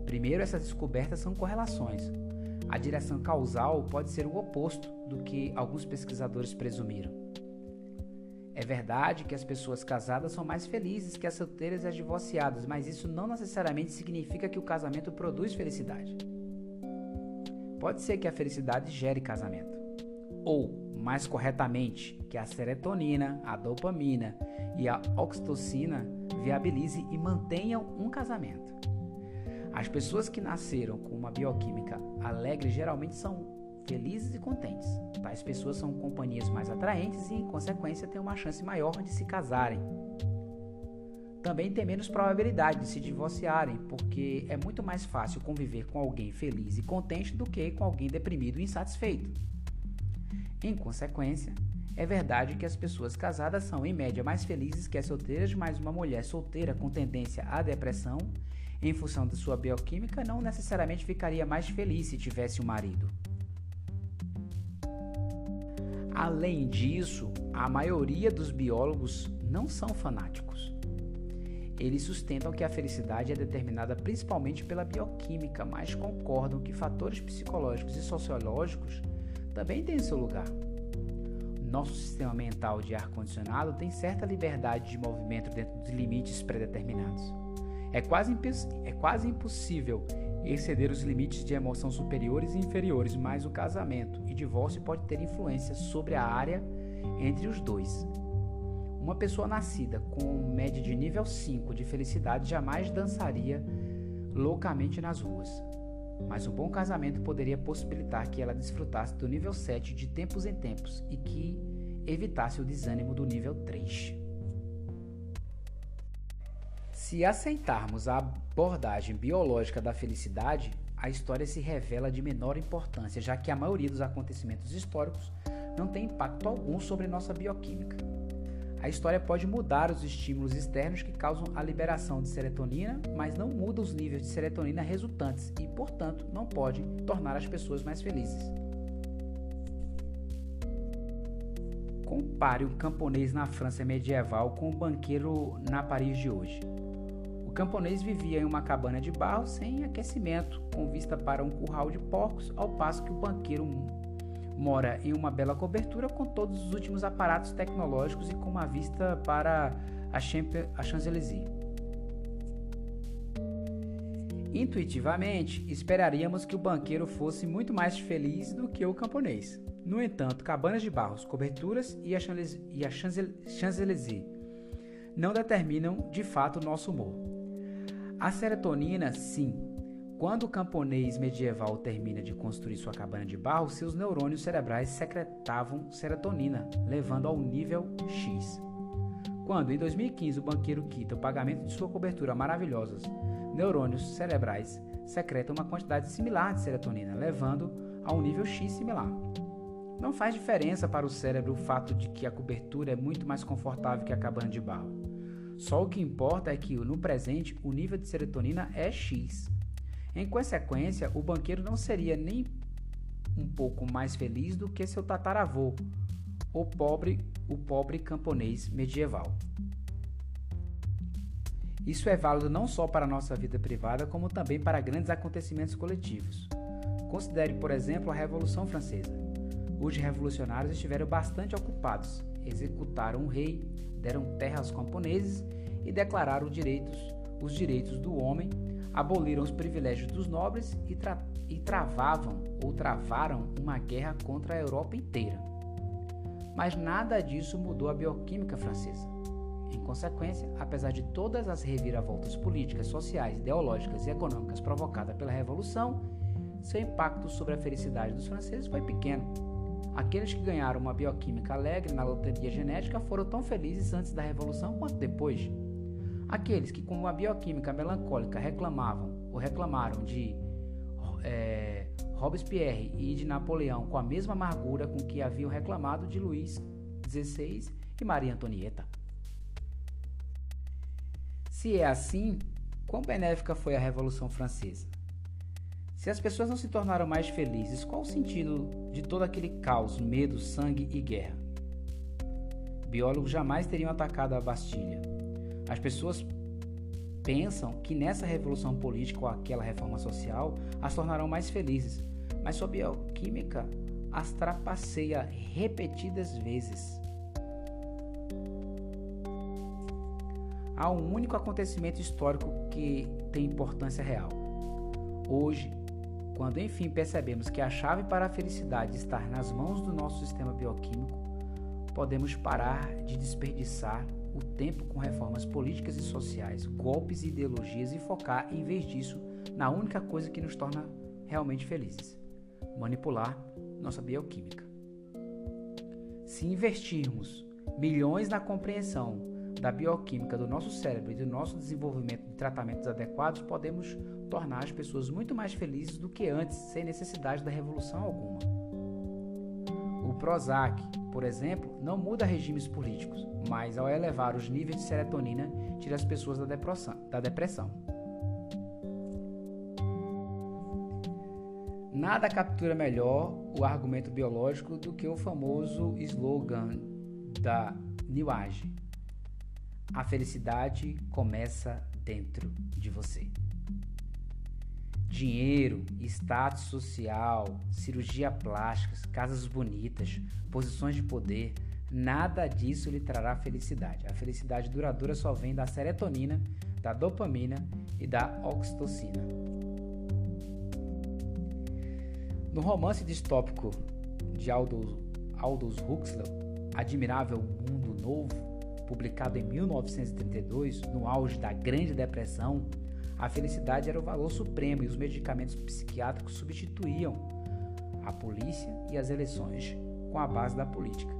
Primeiro, essas descobertas são correlações. A direção causal pode ser o oposto do que alguns pesquisadores presumiram. É verdade que as pessoas casadas são mais felizes que as solteiras e as divorciadas, mas isso não necessariamente significa que o casamento produz felicidade. Pode ser que a felicidade gere casamento. Ou, mais corretamente, que a serotonina, a dopamina e a oxitocina viabilize e mantenham um casamento. As pessoas que nasceram com uma bioquímica alegre geralmente são felizes e contentes. Tais pessoas são companhias mais atraentes e, em consequência, têm uma chance maior de se casarem. Também tem menos probabilidade de se divorciarem, porque é muito mais fácil conviver com alguém feliz e contente do que com alguém deprimido e insatisfeito. Em consequência, é verdade que as pessoas casadas são, em média, mais felizes que as solteiras, mas uma mulher solteira com tendência à depressão, em função de sua bioquímica, não necessariamente ficaria mais feliz se tivesse um marido. Além disso, a maioria dos biólogos não são fanáticos. Eles sustentam que a felicidade é determinada principalmente pela bioquímica, mas concordam que fatores psicológicos e sociológicos também têm seu lugar. Nosso sistema mental de ar-condicionado tem certa liberdade de movimento dentro dos limites predeterminados. É quase, é quase impossível exceder os limites de emoção superiores e inferiores, mas o casamento e divórcio pode ter influência sobre a área entre os dois. Uma pessoa nascida com média de nível 5 de felicidade jamais dançaria loucamente nas ruas. mas um bom casamento poderia possibilitar que ela desfrutasse do nível 7 de tempos em tempos e que evitasse o desânimo do nível 3. Se aceitarmos a abordagem biológica da felicidade, a história se revela de menor importância, já que a maioria dos acontecimentos históricos não tem impacto algum sobre nossa bioquímica. A história pode mudar os estímulos externos que causam a liberação de serotonina, mas não muda os níveis de serotonina resultantes e, portanto, não pode tornar as pessoas mais felizes. Compare um camponês na França medieval com um banqueiro na Paris de hoje. Camponês vivia em uma cabana de barro sem aquecimento, com vista para um curral de porcos, ao passo que o banqueiro mora em uma bela cobertura com todos os últimos aparatos tecnológicos e com uma vista para a Champs-Élysées. Intuitivamente, esperaríamos que o banqueiro fosse muito mais feliz do que o camponês. No entanto, cabanas de barros, coberturas e a Champs-Élysées não determinam de fato o nosso humor. A serotonina, sim, quando o camponês medieval termina de construir sua cabana de barro, seus neurônios cerebrais secretavam serotonina, levando ao nível X. Quando, em 2015, o banqueiro quita o pagamento de sua cobertura maravilhosa, neurônios cerebrais secretam uma quantidade similar de serotonina, levando a um nível X similar. Não faz diferença para o cérebro o fato de que a cobertura é muito mais confortável que a cabana de barro. Só o que importa é que, no presente, o nível de serotonina é X. Em consequência, o banqueiro não seria nem um pouco mais feliz do que seu tataravô, o pobre, o pobre camponês medieval. Isso é válido não só para a nossa vida privada, como também para grandes acontecimentos coletivos. Considere, por exemplo, a Revolução Francesa. Os revolucionários estiveram bastante ocupados, executaram o rei, deram terra aos camponeses e declararam direitos, os direitos do homem aboliram os privilégios dos nobres e, tra e travavam ou travaram uma guerra contra a Europa inteira. Mas nada disso mudou a bioquímica francesa. Em consequência, apesar de todas as reviravoltas políticas, sociais, ideológicas e econômicas provocadas pela Revolução, seu impacto sobre a felicidade dos franceses foi pequeno. Aqueles que ganharam uma bioquímica alegre na loteria genética foram tão felizes antes da Revolução quanto depois. Aqueles que, com uma bioquímica melancólica, reclamavam ou reclamaram de é, Robespierre e de Napoleão com a mesma amargura com que haviam reclamado de Luís XVI e Maria Antonieta. Se é assim, quão benéfica foi a Revolução Francesa? Se as pessoas não se tornaram mais felizes, qual o sentido de todo aquele caos, medo, sangue e guerra? Biólogos jamais teriam atacado a Bastilha. As pessoas pensam que nessa revolução política ou aquela reforma social as tornarão mais felizes, mas sua bioquímica as trapaceia repetidas vezes. Há um único acontecimento histórico que tem importância real. Hoje, quando enfim percebemos que a chave para a felicidade está nas mãos do nosso sistema bioquímico, podemos parar de desperdiçar o tempo com reformas políticas e sociais, golpes e ideologias e focar, em vez disso, na única coisa que nos torna realmente felizes: manipular nossa bioquímica. Se investirmos milhões na compreensão da bioquímica do nosso cérebro e do nosso desenvolvimento de tratamentos adequados, podemos tornar as pessoas muito mais felizes do que antes, sem necessidade da revolução alguma. O Prozac, por exemplo, não muda regimes políticos, mas ao elevar os níveis de serotonina, tira as pessoas da depressão. Da depressão. Nada captura melhor o argumento biológico do que o famoso slogan da New Age: A felicidade começa dentro de você. Dinheiro, status social, cirurgia plástica, casas bonitas, posições de poder, nada disso lhe trará felicidade. A felicidade duradoura só vem da serotonina, da dopamina e da oxitocina. No romance distópico de Aldous, Aldous Huxley, Admirável Mundo Novo, publicado em 1932, no auge da Grande Depressão, A felicidade era o valor supremo e os medicamentos psiquiátricos substituíam a polícia e as eleições com a base da política.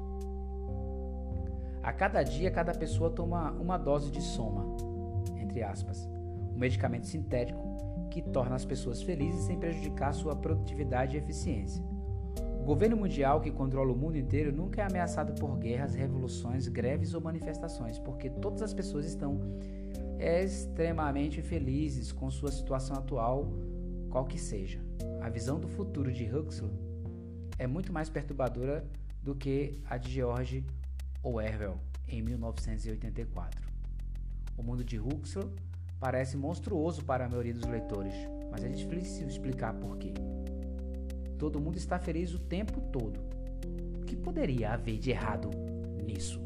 A cada dia, cada pessoa toma uma dose de soma, entre aspas, um medicamento sintético que torna as pessoas felizes sem prejudicar sua produtividade e eficiência. Governo mundial que controla o mundo inteiro nunca é ameaçado por guerras, revoluções, greves ou manifestações, porque todas as pessoas estão extremamente felizes com sua situação atual, qual que seja. A visão do futuro de Huxley é muito mais perturbadora do que a de George Orwell em 1984. O mundo de Huxley parece monstruoso para a maioria dos leitores, mas é difícil explicar por quê. Todo mundo está feliz o tempo todo. O que poderia haver de errado nisso?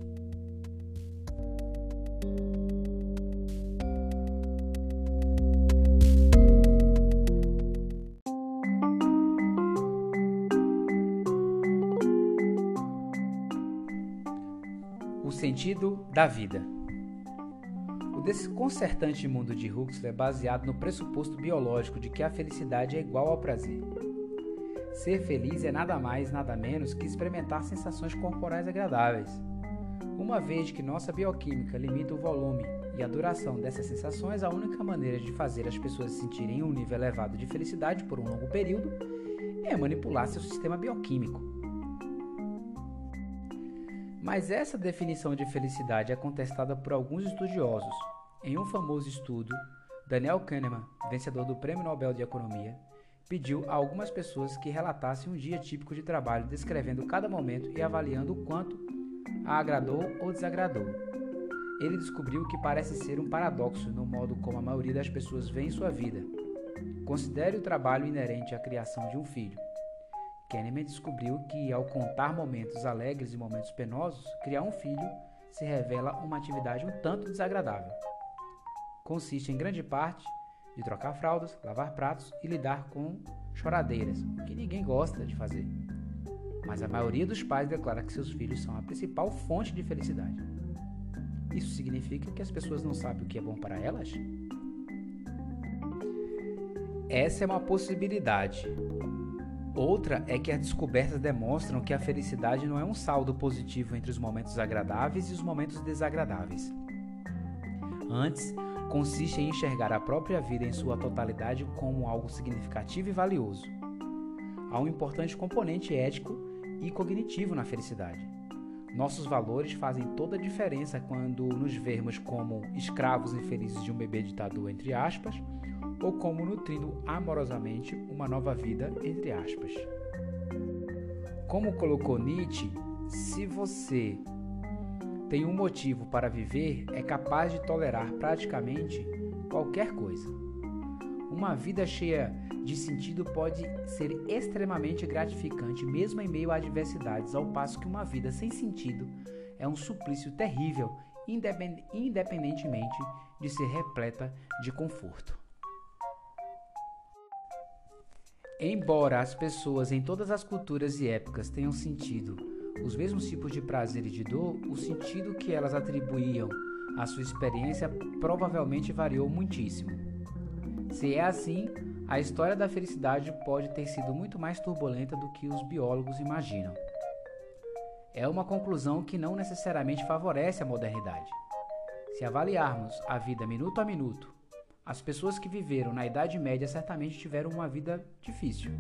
O sentido da vida. O desconcertante mundo de Huxley é baseado no pressuposto biológico de que a felicidade é igual ao prazer. Ser feliz é nada mais, nada menos que experimentar sensações corporais agradáveis. Uma vez que nossa bioquímica limita o volume e a duração dessas sensações, a única maneira de fazer as pessoas sentirem um nível elevado de felicidade por um longo período é manipular seu sistema bioquímico. Mas essa definição de felicidade é contestada por alguns estudiosos. Em um famoso estudo, Daniel Kahneman, vencedor do Prêmio Nobel de Economia, pediu a algumas pessoas que relatassem um dia típico de trabalho, descrevendo cada momento e avaliando o quanto a agradou ou desagradou. Ele descobriu que parece ser um paradoxo no modo como a maioria das pessoas vê em sua vida. Considere o trabalho inerente à criação de um filho. Kahneman descobriu que, ao contar momentos alegres e momentos penosos, criar um filho se revela uma atividade um tanto desagradável. Consiste em grande parte de trocar fraldas, lavar pratos e lidar com choradeiras, o que ninguém gosta de fazer. Mas a maioria dos pais declara que seus filhos são a principal fonte de felicidade. Isso significa que as pessoas não sabem o que é bom para elas? Essa é uma possibilidade, Outra é que as descobertas demonstram que a felicidade não é um saldo positivo entre os momentos agradáveis e os momentos desagradáveis. Antes, consiste em enxergar a própria vida em sua totalidade como algo significativo e valioso. Há um importante componente ético e cognitivo na felicidade. Nossos valores fazem toda a diferença quando nos vermos como escravos infelizes de um bebê ditador, entre aspas, ou como nutrindo amorosamente uma nova vida, entre aspas. Como colocou Nietzsche, se você tem um motivo para viver, é capaz de tolerar praticamente qualquer coisa. Uma vida cheia de sentido pode ser extremamente gratificante, mesmo em meio a adversidades, ao passo que uma vida sem sentido é um suplício terrível, independentemente de ser repleta de conforto. Embora as pessoas em todas as culturas e épocas tenham sentido os mesmos tipos de prazer e de dor, o sentido que elas atribuíam à sua experiência provavelmente variou muitíssimo. Se é assim, a história da felicidade pode ter sido muito mais turbulenta do que os biólogos imaginam. É uma conclusão que não necessariamente favorece a modernidade. Se avaliarmos a vida minuto a minuto, as pessoas que viveram na Idade Média certamente tiveram uma vida difícil.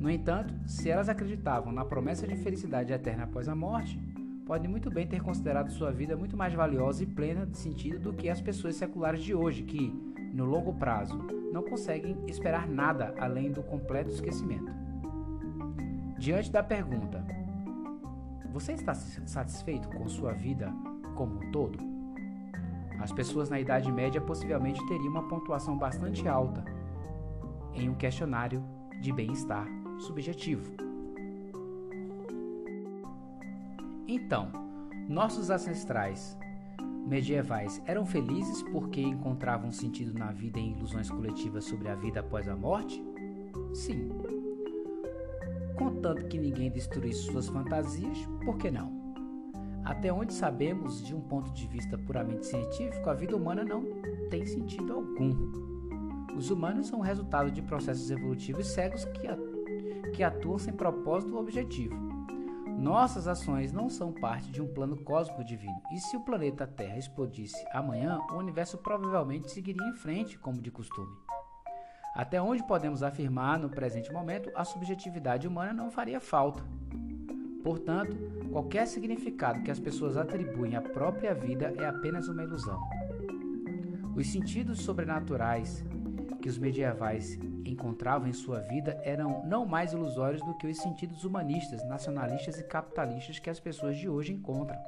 No entanto, se elas acreditavam na promessa de felicidade eterna após a morte, podem muito bem ter considerado sua vida muito mais valiosa e plena de sentido do que as pessoas seculares de hoje, que, no longo prazo, não conseguem esperar nada além do completo esquecimento. Diante da pergunta: Você está satisfeito com sua vida como um todo? As pessoas na Idade Média possivelmente teriam uma pontuação bastante alta em um questionário de bem-estar subjetivo. Então, nossos ancestrais medievais eram felizes porque encontravam sentido na vida em ilusões coletivas sobre a vida após a morte? Sim. Contanto que ninguém destruísse suas fantasias, por que não? Até onde sabemos, de um ponto de vista puramente científico, a vida humana não tem sentido algum. Os humanos são resultado de processos evolutivos cegos que, que atuam sem propósito ou objetivo. Nossas ações não são parte de um plano cósmico divino, e se o planeta Terra explodisse amanhã, o universo provavelmente seguiria em frente, como de costume. Até onde podemos afirmar, no presente momento, a subjetividade humana não faria falta. Portanto, qualquer significado que as pessoas atribuem à própria vida é apenas uma ilusão. Os sentidos sobrenaturais que os medievais encontravam em sua vida eram não mais ilusórios do que os sentidos humanistas, nacionalistas e capitalistas que as pessoas de hoje encontram.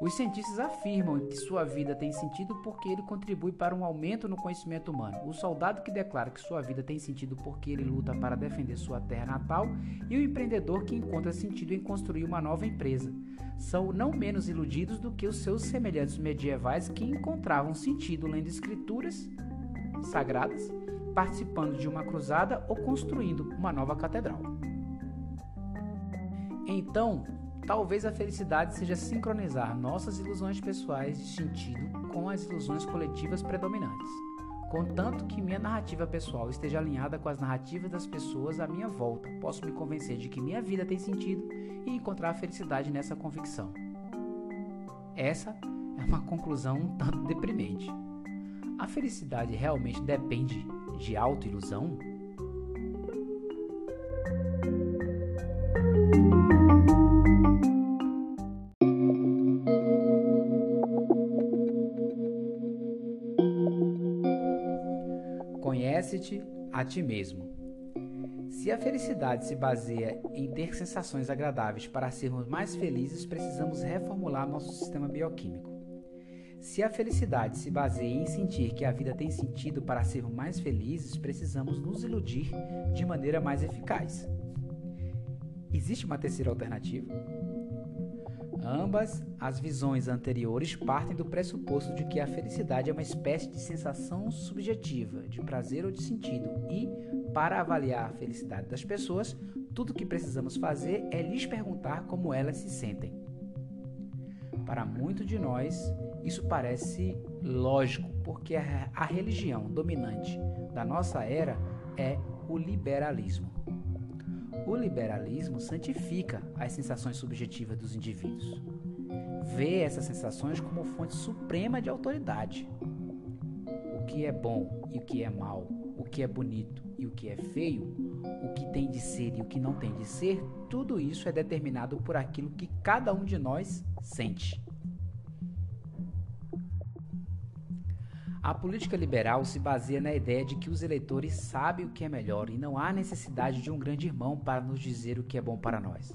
Os cientistas afirmam que sua vida tem sentido porque ele contribui para um aumento no conhecimento humano. O soldado que declara que sua vida tem sentido porque ele luta para defender sua terra natal e o empreendedor que encontra sentido em construir uma nova empresa. São não menos iludidos do que os seus semelhantes medievais que encontravam sentido lendo escrituras sagradas, participando de uma cruzada ou construindo uma nova catedral. Então, Talvez a felicidade seja sincronizar nossas ilusões pessoais de sentido com as ilusões coletivas predominantes. Contanto que minha narrativa pessoal esteja alinhada com as narrativas das pessoas à minha volta, posso me convencer de que minha vida tem sentido e encontrar a felicidade nessa convicção. Essa é uma conclusão um tanto deprimente. A felicidade realmente depende de autoilusão? Conhece-te a ti mesmo. Se a felicidade se baseia em ter sensações agradáveis para sermos mais felizes, precisamos reformular nosso sistema bioquímico. Se a felicidade se baseia em sentir que a vida tem sentido para sermos mais felizes, precisamos nos iludir de maneira mais eficaz. Existe uma terceira alternativa? Ambas as visões anteriores partem do pressuposto de que a felicidade é uma espécie de sensação subjetiva, de prazer ou de sentido, e, para avaliar a felicidade das pessoas, tudo o que precisamos fazer é lhes perguntar como elas se sentem. Para muitos de nós, isso parece lógico, porque a religião dominante da nossa era é o liberalismo. O liberalismo santifica as sensações subjetivas dos indivíduos. Vê essas sensações como fonte suprema de autoridade. O que é bom e o que é mal, o que é bonito e o que é feio, o que tem de ser e o que não tem de ser, tudo isso é determinado por aquilo que cada um de nós sente. A política liberal se baseia na ideia de que os eleitores sabem o que é melhor e não há necessidade de um grande irmão para nos dizer o que é bom para nós.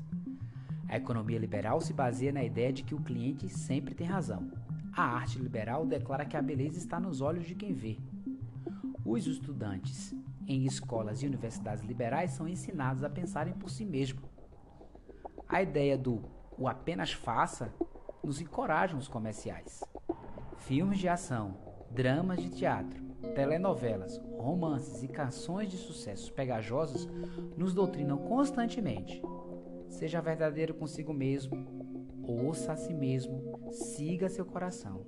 A economia liberal se baseia na ideia de que o cliente sempre tem razão. A arte liberal declara que a beleza está nos olhos de quem vê. Os estudantes em escolas e universidades liberais são ensinados a pensarem por si mesmos. A ideia do o apenas faça nos encoraja nos comerciais. Filmes de ação, dramas de teatro, telenovelas, romances e canções de sucessos pegajosos nos doutrinam constantemente. Seja verdadeiro consigo mesmo, ouça a si mesmo, siga seu coração.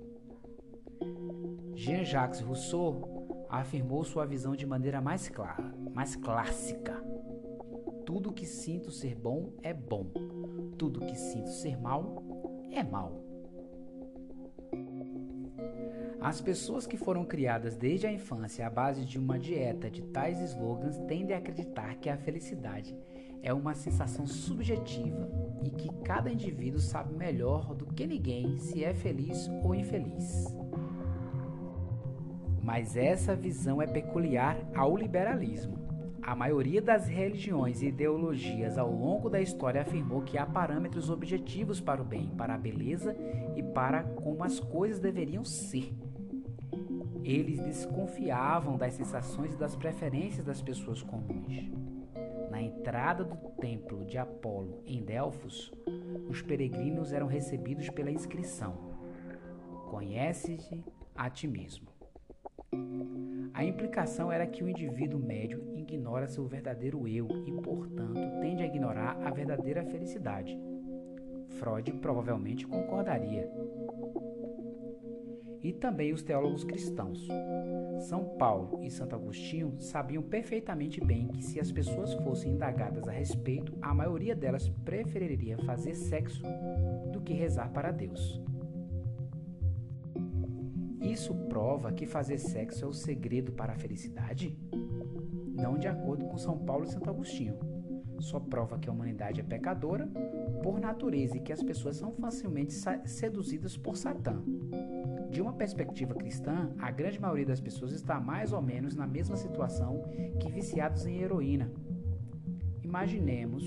Jean-Jacques Rousseau afirmou sua visão de maneira mais clara, mais clássica. Tudo que sinto ser bom é bom, tudo que sinto ser mal é mal. As pessoas que foram criadas desde a infância à base de uma dieta de tais slogans tendem a acreditar que a felicidade é uma sensação subjetiva e que cada indivíduo sabe melhor do que ninguém se é feliz ou infeliz. Mas essa visão é peculiar ao liberalismo. A maioria das religiões e ideologias ao longo da história afirmou que há parâmetros objetivos para o bem, para a beleza e para como as coisas deveriam ser. Eles desconfiavam das sensações e das preferências das pessoas comuns. Na entrada do templo de Apolo em Delfos, os peregrinos eram recebidos pela inscrição: Conhece-te a ti mesmo. A implicação era que o indivíduo médio ignora seu verdadeiro eu e, portanto, tende a ignorar a verdadeira felicidade. Freud provavelmente concordaria e também os teólogos cristãos. São Paulo e Santo Agostinho sabiam perfeitamente bem que se as pessoas fossem indagadas a respeito, a maioria delas preferiria fazer sexo do que rezar para Deus. Isso prova que fazer sexo é o segredo para a felicidade? Não de acordo com São Paulo e Santo Agostinho. Só prova que a humanidade é pecadora por natureza e que as pessoas são facilmente seduzidas por Satã. De uma perspectiva cristã, a grande maioria das pessoas está mais ou menos na mesma situação que viciados em heroína. Imaginemos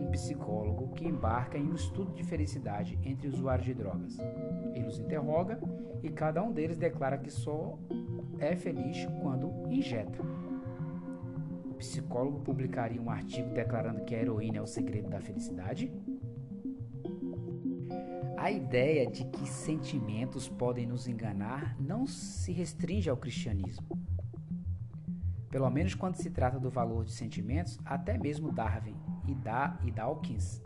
um psicólogo que embarca em um estudo de felicidade entre usuários de drogas. Ele os interroga e cada um deles declara que só é feliz quando injeta. O psicólogo publicaria um artigo declarando que a heroína é o segredo da felicidade? A ideia de que sentimentos podem nos enganar não se restringe ao cristianismo. Pelo menos quando se trata do valor de sentimentos, até mesmo Darwin e, da, e Dawkins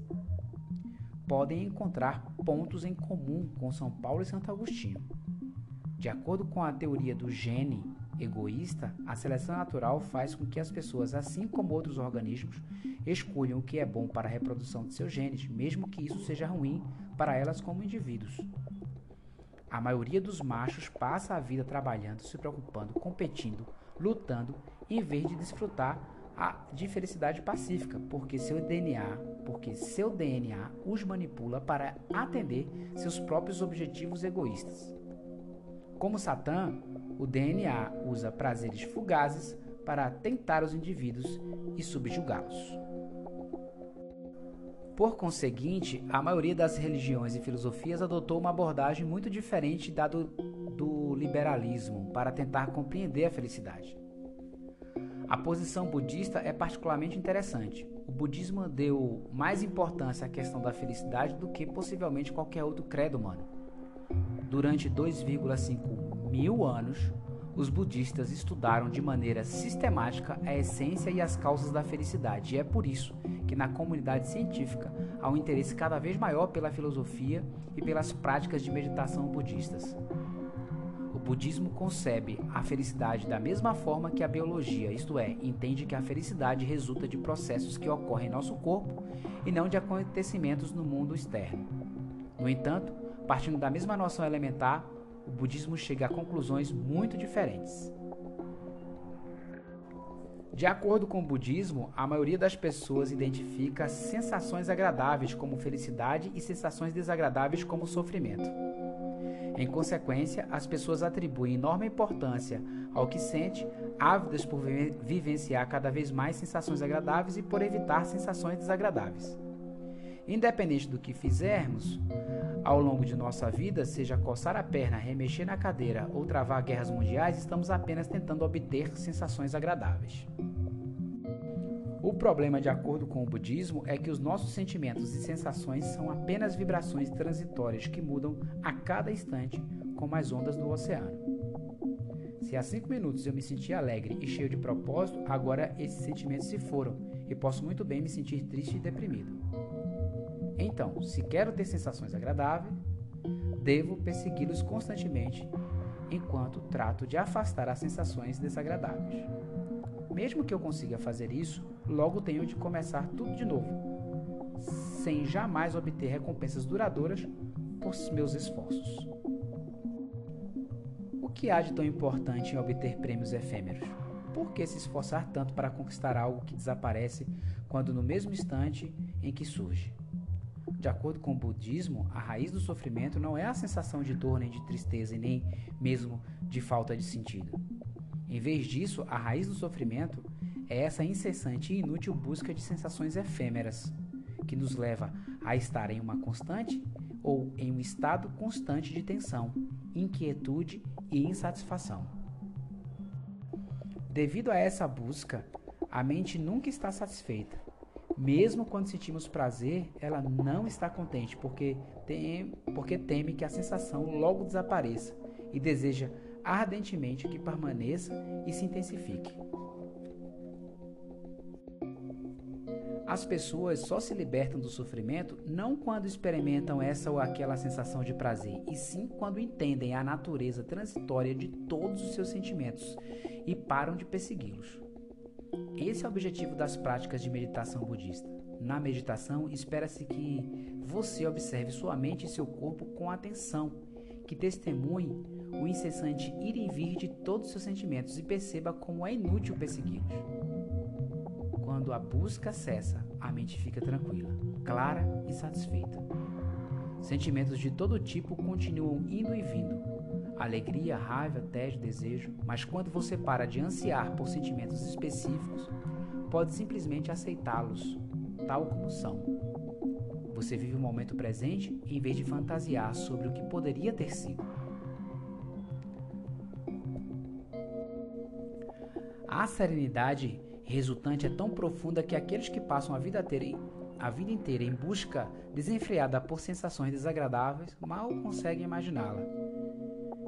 podem encontrar pontos em comum com São Paulo e Santo Agostinho. De acordo com a teoria do gene egoísta, a seleção natural faz com que as pessoas, assim como outros organismos, escolham o que é bom para a reprodução de seus genes, mesmo que isso seja ruim para elas como indivíduos. A maioria dos machos passa a vida trabalhando, se preocupando, competindo, lutando, em vez de desfrutar de felicidade pacífica, porque seu DNA, porque seu DNA os manipula para atender seus próprios objetivos egoístas. Como Satã, o DNA usa prazeres fugazes para tentar os indivíduos e subjugá-los. Por conseguinte, a maioria das religiões e filosofias adotou uma abordagem muito diferente da do, do liberalismo para tentar compreender a felicidade. A posição budista é particularmente interessante. O budismo deu mais importância à questão da felicidade do que possivelmente qualquer outro credo humano. Durante 2,5 mil anos, os budistas estudaram de maneira sistemática a essência e as causas da felicidade, e é por isso que na comunidade científica há um interesse cada vez maior pela filosofia e pelas práticas de meditação budistas. O budismo concebe a felicidade da mesma forma que a biologia, isto é, entende que a felicidade resulta de processos que ocorrem em nosso corpo e não de acontecimentos no mundo externo. No entanto, partindo da mesma noção elementar, o budismo chega a conclusões muito diferentes. De acordo com o budismo, a maioria das pessoas identifica sensações agradáveis como felicidade e sensações desagradáveis como sofrimento. Em consequência, as pessoas atribuem enorme importância ao que sente, ávidas por vivenciar cada vez mais sensações agradáveis e por evitar sensações desagradáveis. Independente do que fizermos ao longo de nossa vida, seja coçar a perna, remexer na cadeira ou travar guerras mundiais, estamos apenas tentando obter sensações agradáveis. O problema, de acordo com o budismo, é que os nossos sentimentos e sensações são apenas vibrações transitórias que mudam a cada instante, como as ondas do oceano. Se há cinco minutos eu me sentia alegre e cheio de propósito, agora esses sentimentos se foram e posso muito bem me sentir triste e deprimido. Então, se quero ter sensações agradáveis, devo persegui-los constantemente enquanto trato de afastar as sensações desagradáveis. Mesmo que eu consiga fazer isso, logo tenho de começar tudo de novo, sem jamais obter recompensas duradouras por meus esforços. O que há de tão importante em obter prêmios efêmeros? Por que se esforçar tanto para conquistar algo que desaparece quando no mesmo instante em que surge? De acordo com o budismo, a raiz do sofrimento não é a sensação de dor nem de tristeza e nem mesmo de falta de sentido. Em vez disso, a raiz do sofrimento é essa incessante e inútil busca de sensações efêmeras, que nos leva a estar em uma constante ou em um estado constante de tensão, inquietude e insatisfação. Devido a essa busca, a mente nunca está satisfeita mesmo quando sentimos prazer, ela não está contente, porque, tem, porque teme que a sensação logo desapareça e deseja ardentemente que permaneça e se intensifique. As pessoas só se libertam do sofrimento não quando experimentam essa ou aquela sensação de prazer, e sim quando entendem a natureza transitória de todos os seus sentimentos e param de persegui-los. Esse é o objetivo das práticas de meditação budista. Na meditação, espera-se que você observe sua mente e seu corpo com atenção, que testemunhe o incessante ir e vir de todos os seus sentimentos e perceba como é inútil persegui-los. Quando a busca cessa, a mente fica tranquila, clara e satisfeita. Sentimentos de todo tipo continuam indo e vindo. Alegria, raiva, tédio, desejo, mas quando você para de ansiar por sentimentos específicos, pode simplesmente aceitá-los, tal como são. Você vive o momento presente em vez de fantasiar sobre o que poderia ter sido. A serenidade resultante é tão profunda que aqueles que passam a vida, a vida inteira em busca desenfreada por sensações desagradáveis mal conseguem imaginá-la.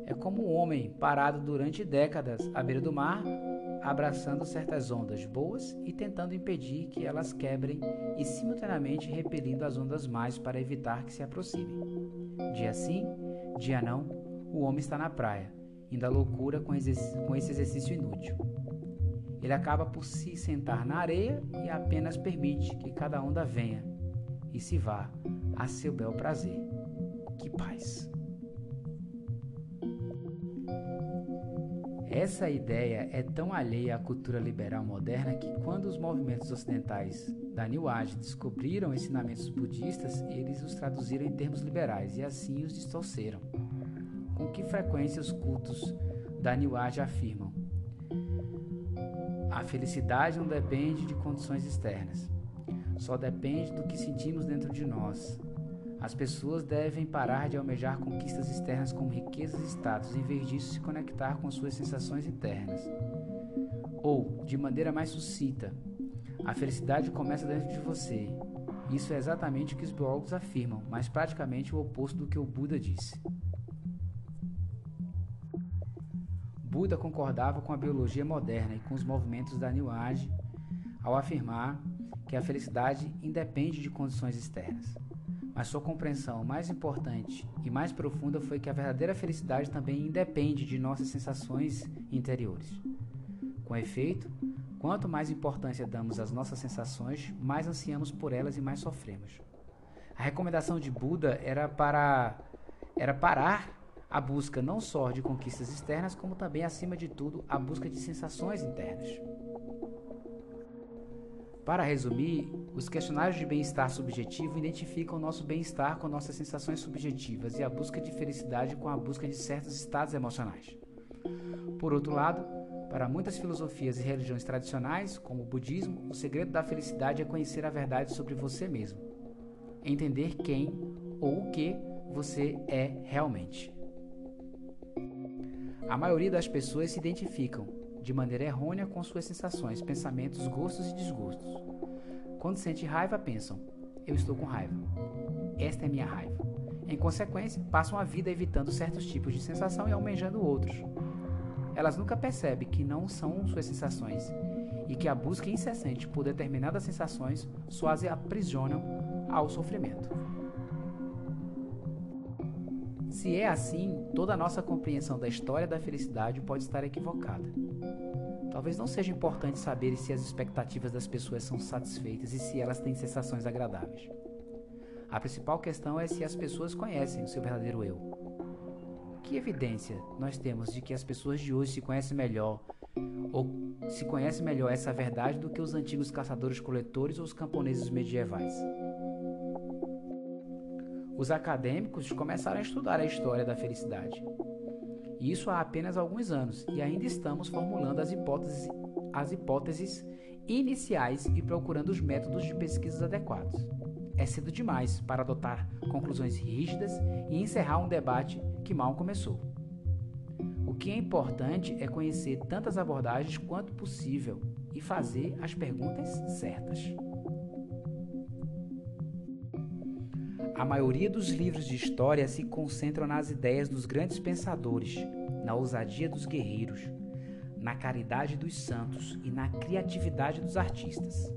É como um homem parado durante décadas à beira do mar, abraçando certas ondas boas e tentando impedir que elas quebrem e simultaneamente repelindo as ondas mais para evitar que se aproximem. Dia sim, dia não, o homem está na praia, indo à loucura com esse exercício inútil. Ele acaba por se sentar na areia e apenas permite que cada onda venha e se vá a seu bel prazer. Que paz! Essa ideia é tão alheia à cultura liberal moderna que, quando os movimentos ocidentais da New Age descobriram ensinamentos budistas, eles os traduziram em termos liberais e assim os distorceram. Com que frequência os cultos da New Age afirmam: a felicidade não depende de condições externas, só depende do que sentimos dentro de nós. As pessoas devem parar de almejar conquistas externas como riquezas e status, em vez disso se conectar com suas sensações internas. Ou, de maneira mais sucinta, a felicidade começa dentro de você. Isso é exatamente o que os biólogos afirmam, mas praticamente o oposto do que o Buda disse. Buda concordava com a biologia moderna e com os movimentos da New Age ao afirmar que a felicidade independe de condições externas. Mas sua compreensão mais importante e mais profunda foi que a verdadeira felicidade também independe de nossas sensações interiores. Com efeito, quanto mais importância damos às nossas sensações, mais ansiamos por elas e mais sofremos. A recomendação de Buda era para era parar a busca não só de conquistas externas, como também, acima de tudo, a busca de sensações internas. Para resumir, os questionários de bem-estar subjetivo identificam o nosso bem-estar com nossas sensações subjetivas e a busca de felicidade com a busca de certos estados emocionais. Por outro lado, para muitas filosofias e religiões tradicionais, como o budismo, o segredo da felicidade é conhecer a verdade sobre você mesmo, entender quem ou o que você é realmente. A maioria das pessoas se identificam, de maneira errônea, com suas sensações, pensamentos, gostos e desgostos. Quando sente raiva, pensam: eu estou com raiva. Esta é minha raiva. Em consequência, passam a vida evitando certos tipos de sensação e almejando outros. Elas nunca percebem que não são suas sensações e que a busca incessante por determinadas sensações só as aprisionam ao sofrimento. Se é assim, toda a nossa compreensão da história da felicidade pode estar equivocada. Talvez não seja importante saber se as expectativas das pessoas são satisfeitas e se elas têm sensações agradáveis. A principal questão é se as pessoas conhecem o seu verdadeiro eu. Que evidência nós temos de que as pessoas de hoje se conhecem melhor ou se conhecem melhor essa verdade do que os antigos caçadores-coletores ou os camponeses medievais? os acadêmicos começaram a estudar a história da felicidade. Isso há apenas alguns anos e ainda estamos formulando as hipóteses, as hipóteses iniciais e procurando os métodos de pesquisa adequados. É cedo demais para adotar conclusões rígidas e encerrar um debate que mal começou. O que é importante é conhecer tantas abordagens quanto possível e fazer as perguntas certas. A maioria dos livros de história se concentram nas ideias dos grandes pensadores, na ousadia dos guerreiros, na caridade dos santos e na criatividade dos artistas.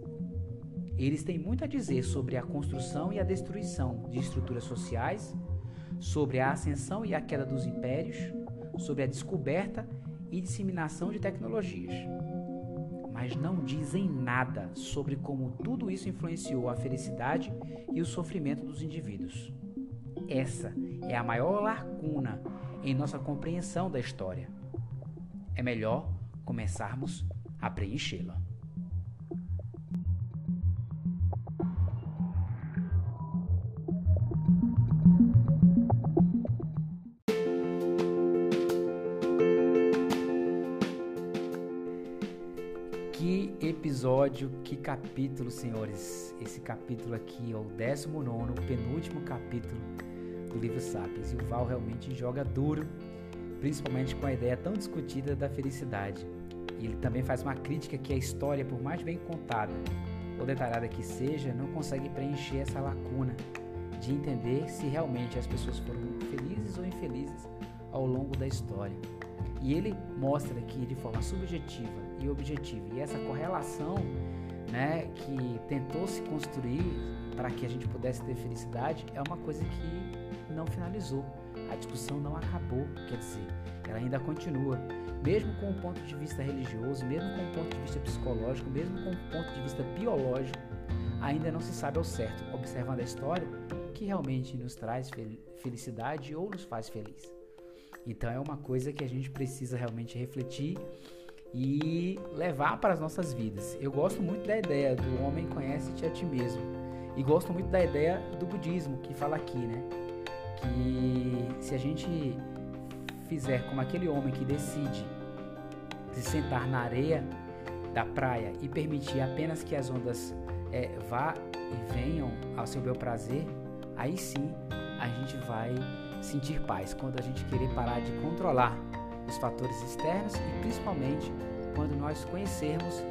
Eles têm muito a dizer sobre a construção e a destruição de estruturas sociais, sobre a ascensão e a queda dos impérios, sobre a descoberta e disseminação de tecnologias. Mas não dizem nada sobre como tudo isso influenciou a felicidade e o sofrimento dos indivíduos. Essa é a maior lacuna em nossa compreensão da história. É melhor começarmos a preenchê-la. Episódio, que capítulo, senhores. Esse capítulo aqui é o 19, penúltimo capítulo do livro Sapiens. E o Val realmente joga duro, principalmente com a ideia tão discutida da felicidade. E ele também faz uma crítica que a história, por mais bem contada ou detalhada que seja, não consegue preencher essa lacuna de entender se realmente as pessoas foram felizes ou infelizes ao longo da história. E ele mostra aqui de forma subjetiva e objetiva e essa correlação né, que tentou se construir para que a gente pudesse ter felicidade é uma coisa que não finalizou. A discussão não acabou, quer dizer, ela ainda continua. Mesmo com o ponto de vista religioso, mesmo com o ponto de vista psicológico, mesmo com o ponto de vista biológico, ainda não se sabe ao certo, observando a história, que realmente nos traz felicidade ou nos faz feliz. Então é uma coisa que a gente precisa realmente refletir e levar para as nossas vidas. Eu gosto muito da ideia do homem conhece-te a ti mesmo. E gosto muito da ideia do budismo que fala aqui, né? Que se a gente fizer como aquele homem que decide se sentar na areia da praia e permitir apenas que as ondas é, vá e venham ao seu bel prazer, aí sim a gente vai sentir paz quando a gente querer parar de controlar os fatores externos e principalmente quando nós conhecermos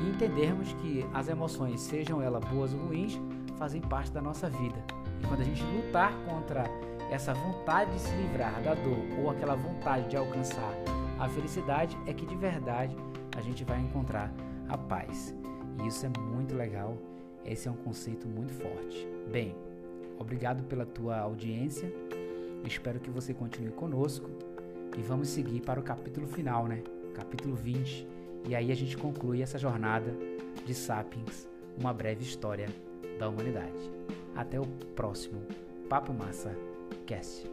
e entendermos que as emoções, sejam elas boas ou ruins, fazem parte da nossa vida. E quando a gente lutar contra essa vontade de se livrar da dor ou aquela vontade de alcançar a felicidade, é que de verdade a gente vai encontrar a paz. E isso é muito legal. Esse é um conceito muito forte. Bem, obrigado pela tua audiência. Espero que você continue conosco e vamos seguir para o capítulo final, né? Capítulo 20. E aí a gente conclui essa jornada de Sapiens, uma breve história da humanidade. Até o próximo Papo Massa Cast.